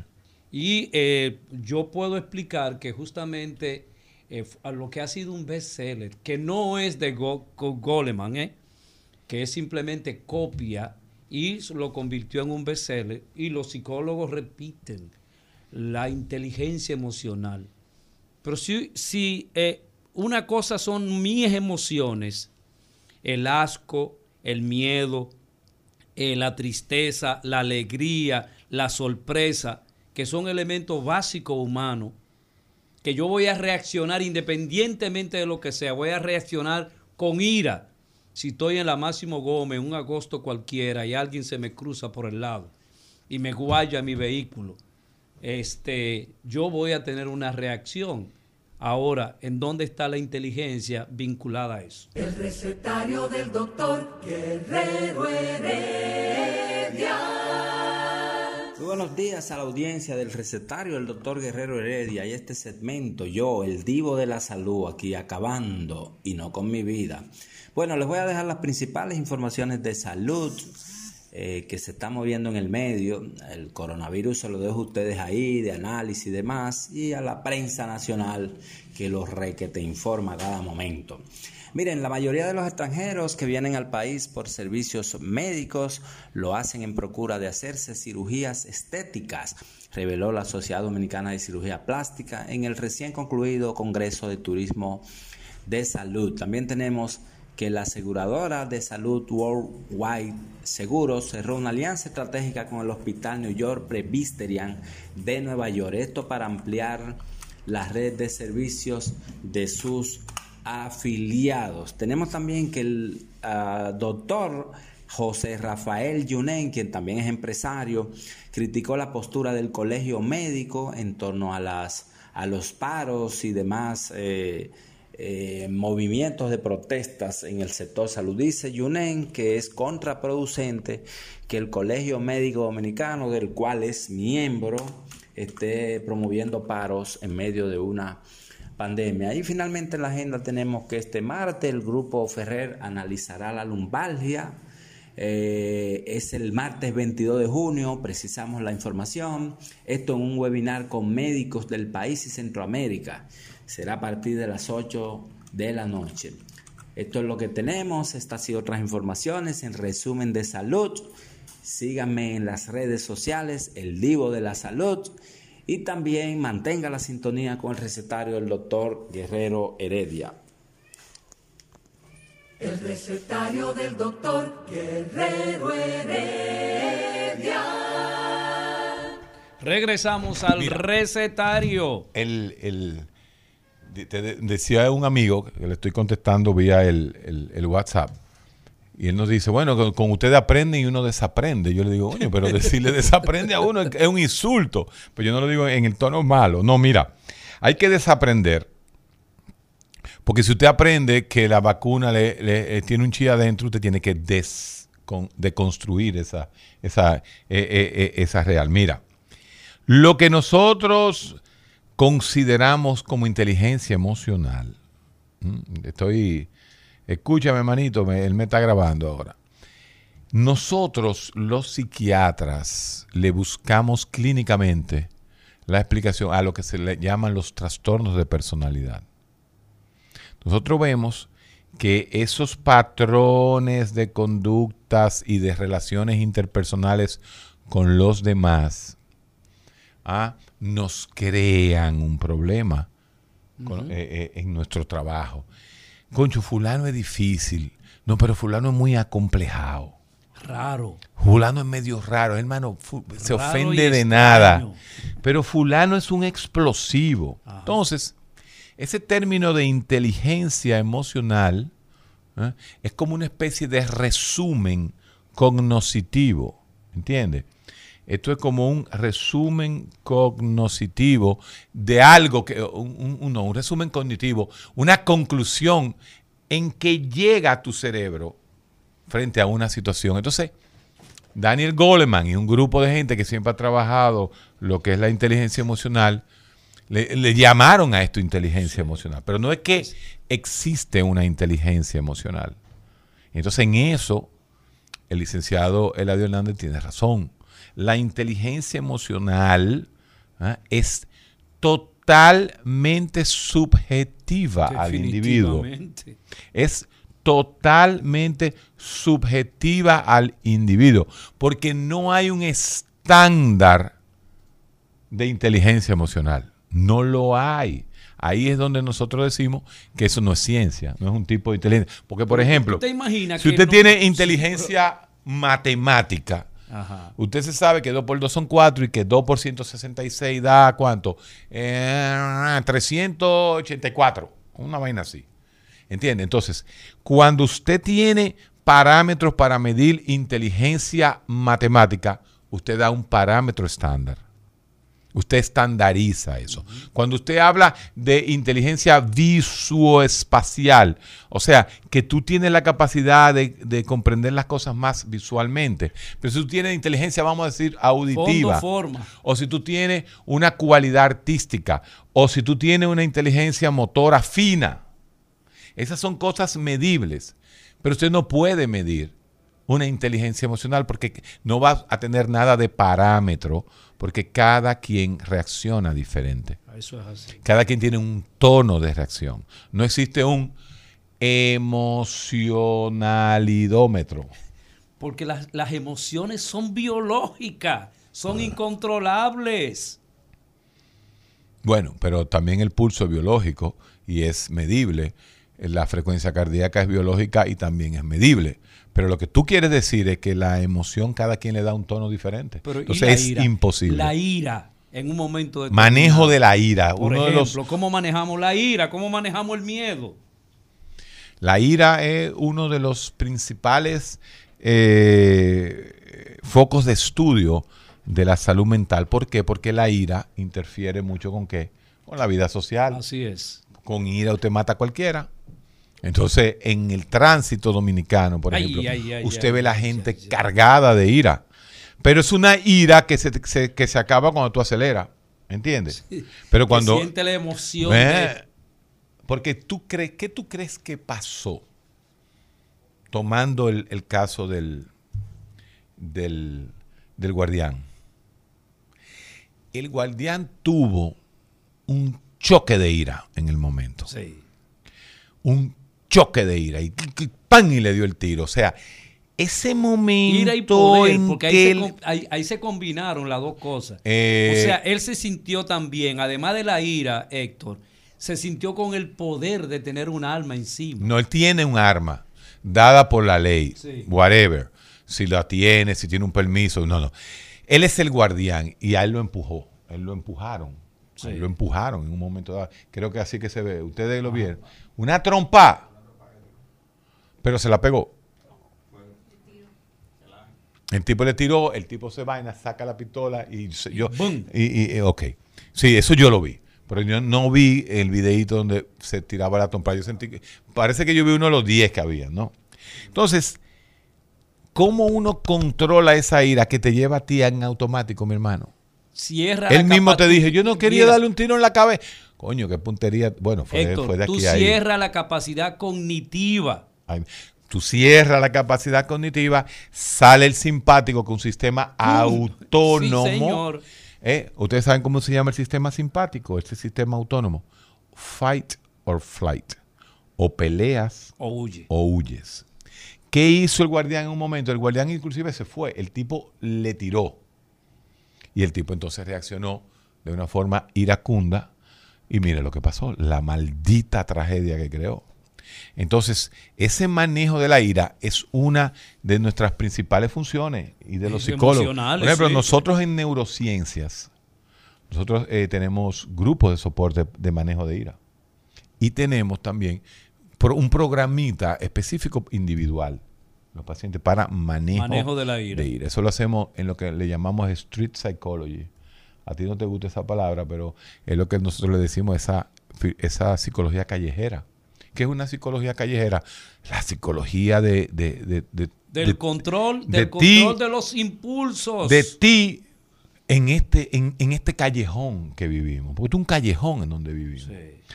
Y eh, yo puedo explicar que justamente eh, a lo que ha sido un bestseller, que no es de Go- Go- Goleman, ¿eh? que es simplemente copia y lo convirtió en un bestseller y los psicólogos repiten la inteligencia emocional. Pero si, si eh, una cosa son mis emociones, el asco, el miedo, eh, la tristeza, la alegría, la sorpresa, que son elementos básicos humanos, que yo voy a reaccionar independientemente de lo que sea, voy a reaccionar con ira. Si estoy en la Máximo Gómez, un agosto cualquiera, y alguien se me cruza por el lado y me guaya mi vehículo, este, yo voy a tener una reacción. Ahora, ¿en dónde está la inteligencia vinculada a eso? El recetario del doctor Guerrero Heredia. Muy buenos días a la audiencia del recetario del doctor Guerrero Heredia y este segmento, yo, el divo de la salud, aquí acabando y no con mi vida. Bueno, les voy a dejar las principales informaciones de salud eh, que se está moviendo en el medio. El coronavirus se lo dejo a ustedes ahí, de análisis y demás, y a la prensa nacional que los re que te informa a cada momento. Miren, la mayoría de los extranjeros que vienen al país por servicios médicos lo hacen en procura de hacerse cirugías estéticas, reveló la Sociedad Dominicana de Cirugía Plástica en el recién concluido Congreso de Turismo de Salud. También tenemos que la aseguradora de salud Worldwide Seguros cerró una alianza estratégica con el Hospital New York Presbyterian de Nueva York. Esto para ampliar la red de servicios de sus afiliados. Tenemos también que el ah, doctor José Rafael Yunen, quien también es empresario, criticó la postura del colegio médico en torno a, las, a los paros y demás. Eh, eh, movimientos de protestas en el sector salud. Dice Yunen que es contraproducente que el Colegio Médico Dominicano, del cual es miembro, esté promoviendo paros en medio de una pandemia. Y finalmente en la agenda tenemos que este martes el grupo Ferrer analizará la lumbalgia. Eh, es el martes 22 de junio, precisamos la información. Esto en un webinar con médicos del país y Centroamérica será a partir de las 8 de la noche. Esto es lo que tenemos, estas y otras informaciones en resumen de salud. Síganme en las redes sociales, el Divo de la Salud, y también mantenga la sintonía con el recetario del doctor Guerrero Heredia. El recetario del doctor Guerrero Heredia. Regresamos al recetario. El, el, te decía un amigo que le estoy contestando vía el, el, WhatsApp. Y él nos dice, bueno, con, usted aprende y uno desaprende. Yo le digo, oye, pero decirle desaprende a uno es un insulto. Pero yo no lo digo en el tono malo. No, mira, hay que desaprender. Porque si usted aprende que la vacuna le, tiene un chi adentro, usted tiene que des, deconstruir esa, esa, eh, eh, eh, esa real. Mira, lo que nosotros consideramos como inteligencia emocional. Mm, estoy, escúchame, manito, él me está grabando ahora. Nosotros, los psiquiatras, le buscamos clínicamente la explicación a lo que se le llaman los trastornos de personalidad. Nosotros vemos que esos patrones de conductas y de relaciones interpersonales con los demás ¿ah? Nos crean un problema eh, eh, en nuestro trabajo. Concho, fulano es difícil. No, pero fulano es muy acomplejado. Raro. Fulano es medio raro, hermano. Se ofende de nada. Pero fulano es un explosivo. Entonces, ese término de inteligencia emocional ¿eh? es como una especie de resumen cognoscitivo. ¿Entiendes? Esto es como un resumen cognitivo de algo que, un, un, resumen cognitivo, una conclusión en que llega tu cerebro frente a una situación. Entonces, Daniel Goleman y un grupo de gente que siempre ha trabajado lo que es la inteligencia emocional, le, llamaron a esto inteligencia emocional. Pero no es que existe una inteligencia emocional. Entonces, en eso, el licenciado Eladio Hernández tiene razón la inteligencia emocional ¿ah? es totalmente subjetiva al individuo. Es totalmente subjetiva al individuo, porque no hay un estándar de inteligencia emocional. No lo hay. Ahí es donde nosotros decimos que eso no es ciencia, no es un tipo de inteligencia. Porque, por ejemplo, ¿Usted imagina si usted no- tiene sí, inteligencia matemática, Ajá. usted se sabe que 2 por 2 son 4 y que 2 por 166 da cuánto? Eh, 384. Una vaina así. ¿Entiende? Entonces, cuando usted tiene parámetros para medir inteligencia matemática, usted da un parámetro estándar. Usted estandariza eso. Cuando usted habla de inteligencia visuoespacial, o sea, que tú tienes la capacidad de, de comprender las cosas más visualmente, pero si tú tienes inteligencia, vamos a decir, auditiva, Fondo, forma. o si tú tienes una cualidad artística, o si tú tienes una inteligencia motora fina, esas son cosas medibles, pero usted no puede medir una inteligencia emocional porque no va a tener nada de parámetro, porque cada quien reacciona diferente. Eso es así. Cada quien tiene un tono de reacción. No existe un emocionalidómetro. Porque las, las emociones son biológicas, son incontrolables. Bueno, pero también el pulso es biológico y es medible. La frecuencia cardíaca es biológica y también es medible. Pero lo que tú quieres decir es que la emoción cada quien le da un tono diferente. Pero, ¿y Entonces es ira? imposible. La ira en un momento de Manejo de la ira. Por Uno de ejemplo, los, ¿cómo manejamos la ira? ¿Cómo manejamos el miedo? la ira es uno de los principales eh, focos de estudio de la salud mental. ¿Por qué? Porque la ira interfiere mucho con qué? Con la vida social. Así es. Con ira usted mata a cualquiera. Entonces, en el tránsito dominicano, por Ay, ejemplo, ay, ay, usted ve la gente cargada de ira. Pero es una ira que se, se- que se acaba cuando tú aceleras. ¿Entiendes? Pero cuando... siente la emoción Eh, Porque tú crees, ¿qué tú crees que pasó? Tomando el, el caso del, del, del guardián. El guardián tuvo un choque de ira en el momento. Sí. Un choque de ira. Y ¡pam! y le dio el tiro. O sea, ese momento Ira y poder, en porque que ahí se, él- com- ahí- ahí se combinaron las dos cosas. Eh, o sea, él se sintió también, además de la ira, Héctor, se sintió con el poder de tener un alma encima. No, él tiene un arma dada por la ley, Sí. whatever. Si la tiene, si tiene un permiso, no, no. Él es el guardián y a él lo empujó. Él lo empujaron. A él lo empujaron en un momento dado. Creo que así que se ve. Ustedes lo vieron. Una trompa. Pero se la pegó. El tipo le tiró, el tipo se vaina, saca la pistola y se- yo. Y, y- ok. Sí, eso yo lo vi. Pero yo no vi el videíto donde se tiraba la trompa. Yo sentí que. Parece que yo vi uno de los 10 que había, ¿no? Entonces, ¿cómo uno controla esa ira que te lleva a ti en automático, mi hermano? Cierra Él la mismo te dije, yo no quería darle un tiro en la cabeza. Coño, qué puntería. Bueno, fue, Héctor, fue de tú aquí a ahí. cierras la capacidad cognitiva. Tú cierras la capacidad cognitiva, sale el simpático con un sistema autónomo. Sí, señor. Eh, Ustedes saben cómo se llama el sistema simpático, este sistema autónomo. Fight or flight. O peleas O huye. o huyes. ¿Qué hizo el guardián en un momento? El guardián inclusive se fue. El tipo le tiró. Y el tipo entonces reaccionó de una forma iracunda. Y mire lo que pasó. La maldita tragedia que creó. Entonces, ese manejo de la ira es una de nuestras principales funciones y de los Es psicólogos. Por ejemplo, sí. nosotros en neurociencias, nosotros eh, tenemos grupos de soporte de manejo de ira. Y tenemos también un programita específico individual, los pacientes, para manejo, Manejo de la ira. Eso lo hacemos en lo que le llamamos street psychology. A ti no te gusta esa palabra, pero es lo que nosotros le decimos, esa, esa psicología callejera. ¿Qué es una psicología callejera? La psicología de... de, de- de- Del de- control, de del control de los impulsos. de ti en este, en, en este callejón que vivimos. Porque es un callejón en donde vivimos.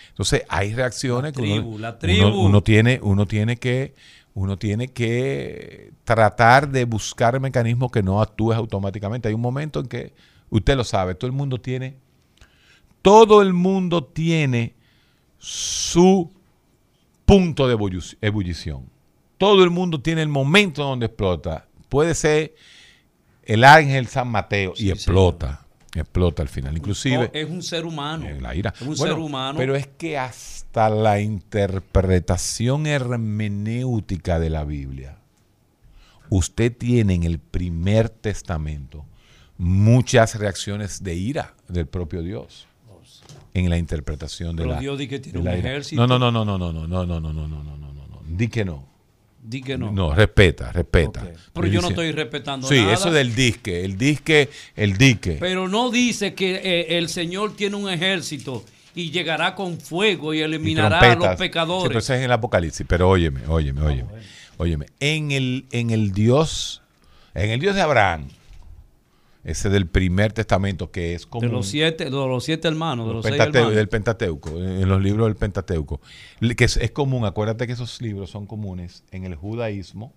Entonces hay reacciones La que uno- tribu, la uno, tribu. uno tiene, uno tiene que, uno tiene que tratar de buscar mecanismos que no actúes automáticamente. Hay un momento en que, usted lo sabe, todo el mundo tiene, todo el mundo tiene su punto de ebullición. todo el mundo tiene el momento donde explota. Puede ser el ángel San Mateo y explota. Explota al final. Inclusive. No, es un ser humano. la ira. Es un Bueno, ser humano. Pero es que hasta la interpretación hermenéutica de la Biblia, usted tiene en el primer testamento muchas reacciones de ira del propio Dios en la interpretación de Pero la Dios di que tiene un ejército. No, no, no, no, no, no, no, no, no, no, no, no, no, no. Di que no. Di que no. No, respeta, respeta. Pero yo no estoy respetando sí, nada. eso del disque, el disque, el dique. Pero no dice que eh, el Señor tiene un ejército y llegará con fuego y y eliminará a trompetas. los pecadores. Sí, pero eso es en el Apocalipsis. Pero óyeme, óyeme, óyeme. Óyeme. En el, en el Dios, en el Dios de Abraham, ese del primer testamento que es como de los siete, de los siete hermanos, de los seis Pentateu- hermanos. del Pentateuco, en los libros del Pentateuco, que es, es común, acuérdate que esos libros son comunes en el judaísmo,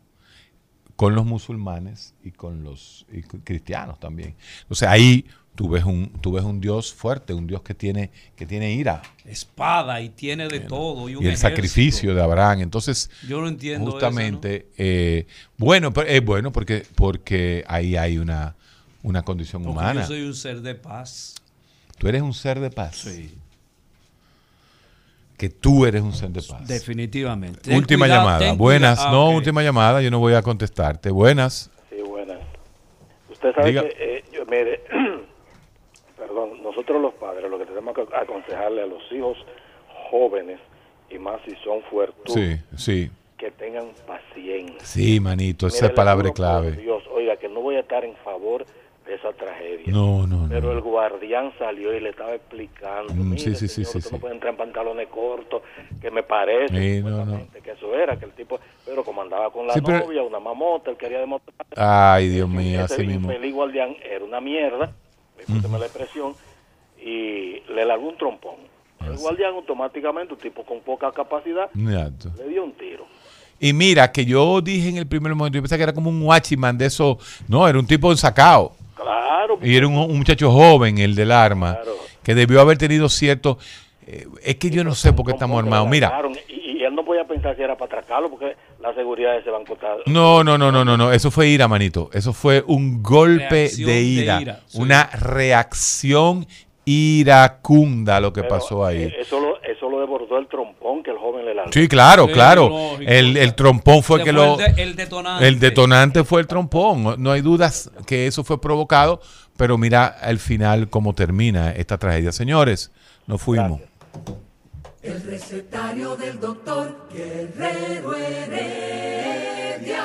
con los musulmanes y con los y cristianos también. Entonces ahí tú ves un, tú ves un Dios fuerte, un Dios que tiene, que tiene ira. Espada y tiene de todo. Y, un Y el ejército. sacrificio de Abraham. Entonces, Yo no entiendo eso, justamente, eh, bueno, es bueno porque, porque ahí hay una, una condición Porque humana. yo soy un ser de paz. Tú eres un ser de paz. Sí. Que tú eres un ser de paz. Definitivamente. Ten Última cuidado, llamada. Buenas. no, Ah, última llamada. Yo no voy a contestarte. Buenas. Sí, buenas. Usted sabe Diga. que, eh, yo, mire, (clears throat) perdón, nosotros los padres lo que tenemos que aconsejarle a los hijos jóvenes, y más si son fuertes, Sí, sí. que tengan paciencia. Sí, manito. Esa Mire, palabra clave. Dios, oiga, que no voy a estar en favor de esa tragedia. No, no, Pero no. el guardián salió y le estaba explicando. Mm, "Mire, sí, sí, sí, señor, sí, sí. no puede entrar en pantalones cortos, que me parece Sí, no, no. que eso era, que el tipo, pero como andaba con la Sí, pero- novia, una mamota, él quería demostrar. Ay, Dios mío, Ese así mismo. infeliz guardián era una mierda, discúlpeme la expresión, y le largó un trompón. El guardián automáticamente, un tipo con poca capacidad, Exacto. le dio un tiro. Y mira, que yo dije en el primer momento, yo pensaba que era como un watchman de eso. No, era un tipo ensacado. Claro. Y era un, un muchacho joven, el del arma, que debió haber tenido cierto... eh, es que yo no sé por qué estamos armados. Mira, Y, y él no podía pensar si era para atracarlo, porque la seguridad de ese banco está... No, no, no, no, no, no. Eso fue ira, manito. Eso fue un golpe Reacción de de ira. ira, sí. Una reacción iracunda lo que Pero, pasó ahí. eh, Eso lo, eso lo desbordó el trompón que el joven le largó. Sí, claro, claro. El, el trompón fue que fue lo. el de- el detonante. el detonante fue el trompón. No- No hay dudas que eso fue provocado. Pero mira al final cómo termina esta tragedia. Señores, nos fuimos. El recetario del doctor Guerrero Heredia.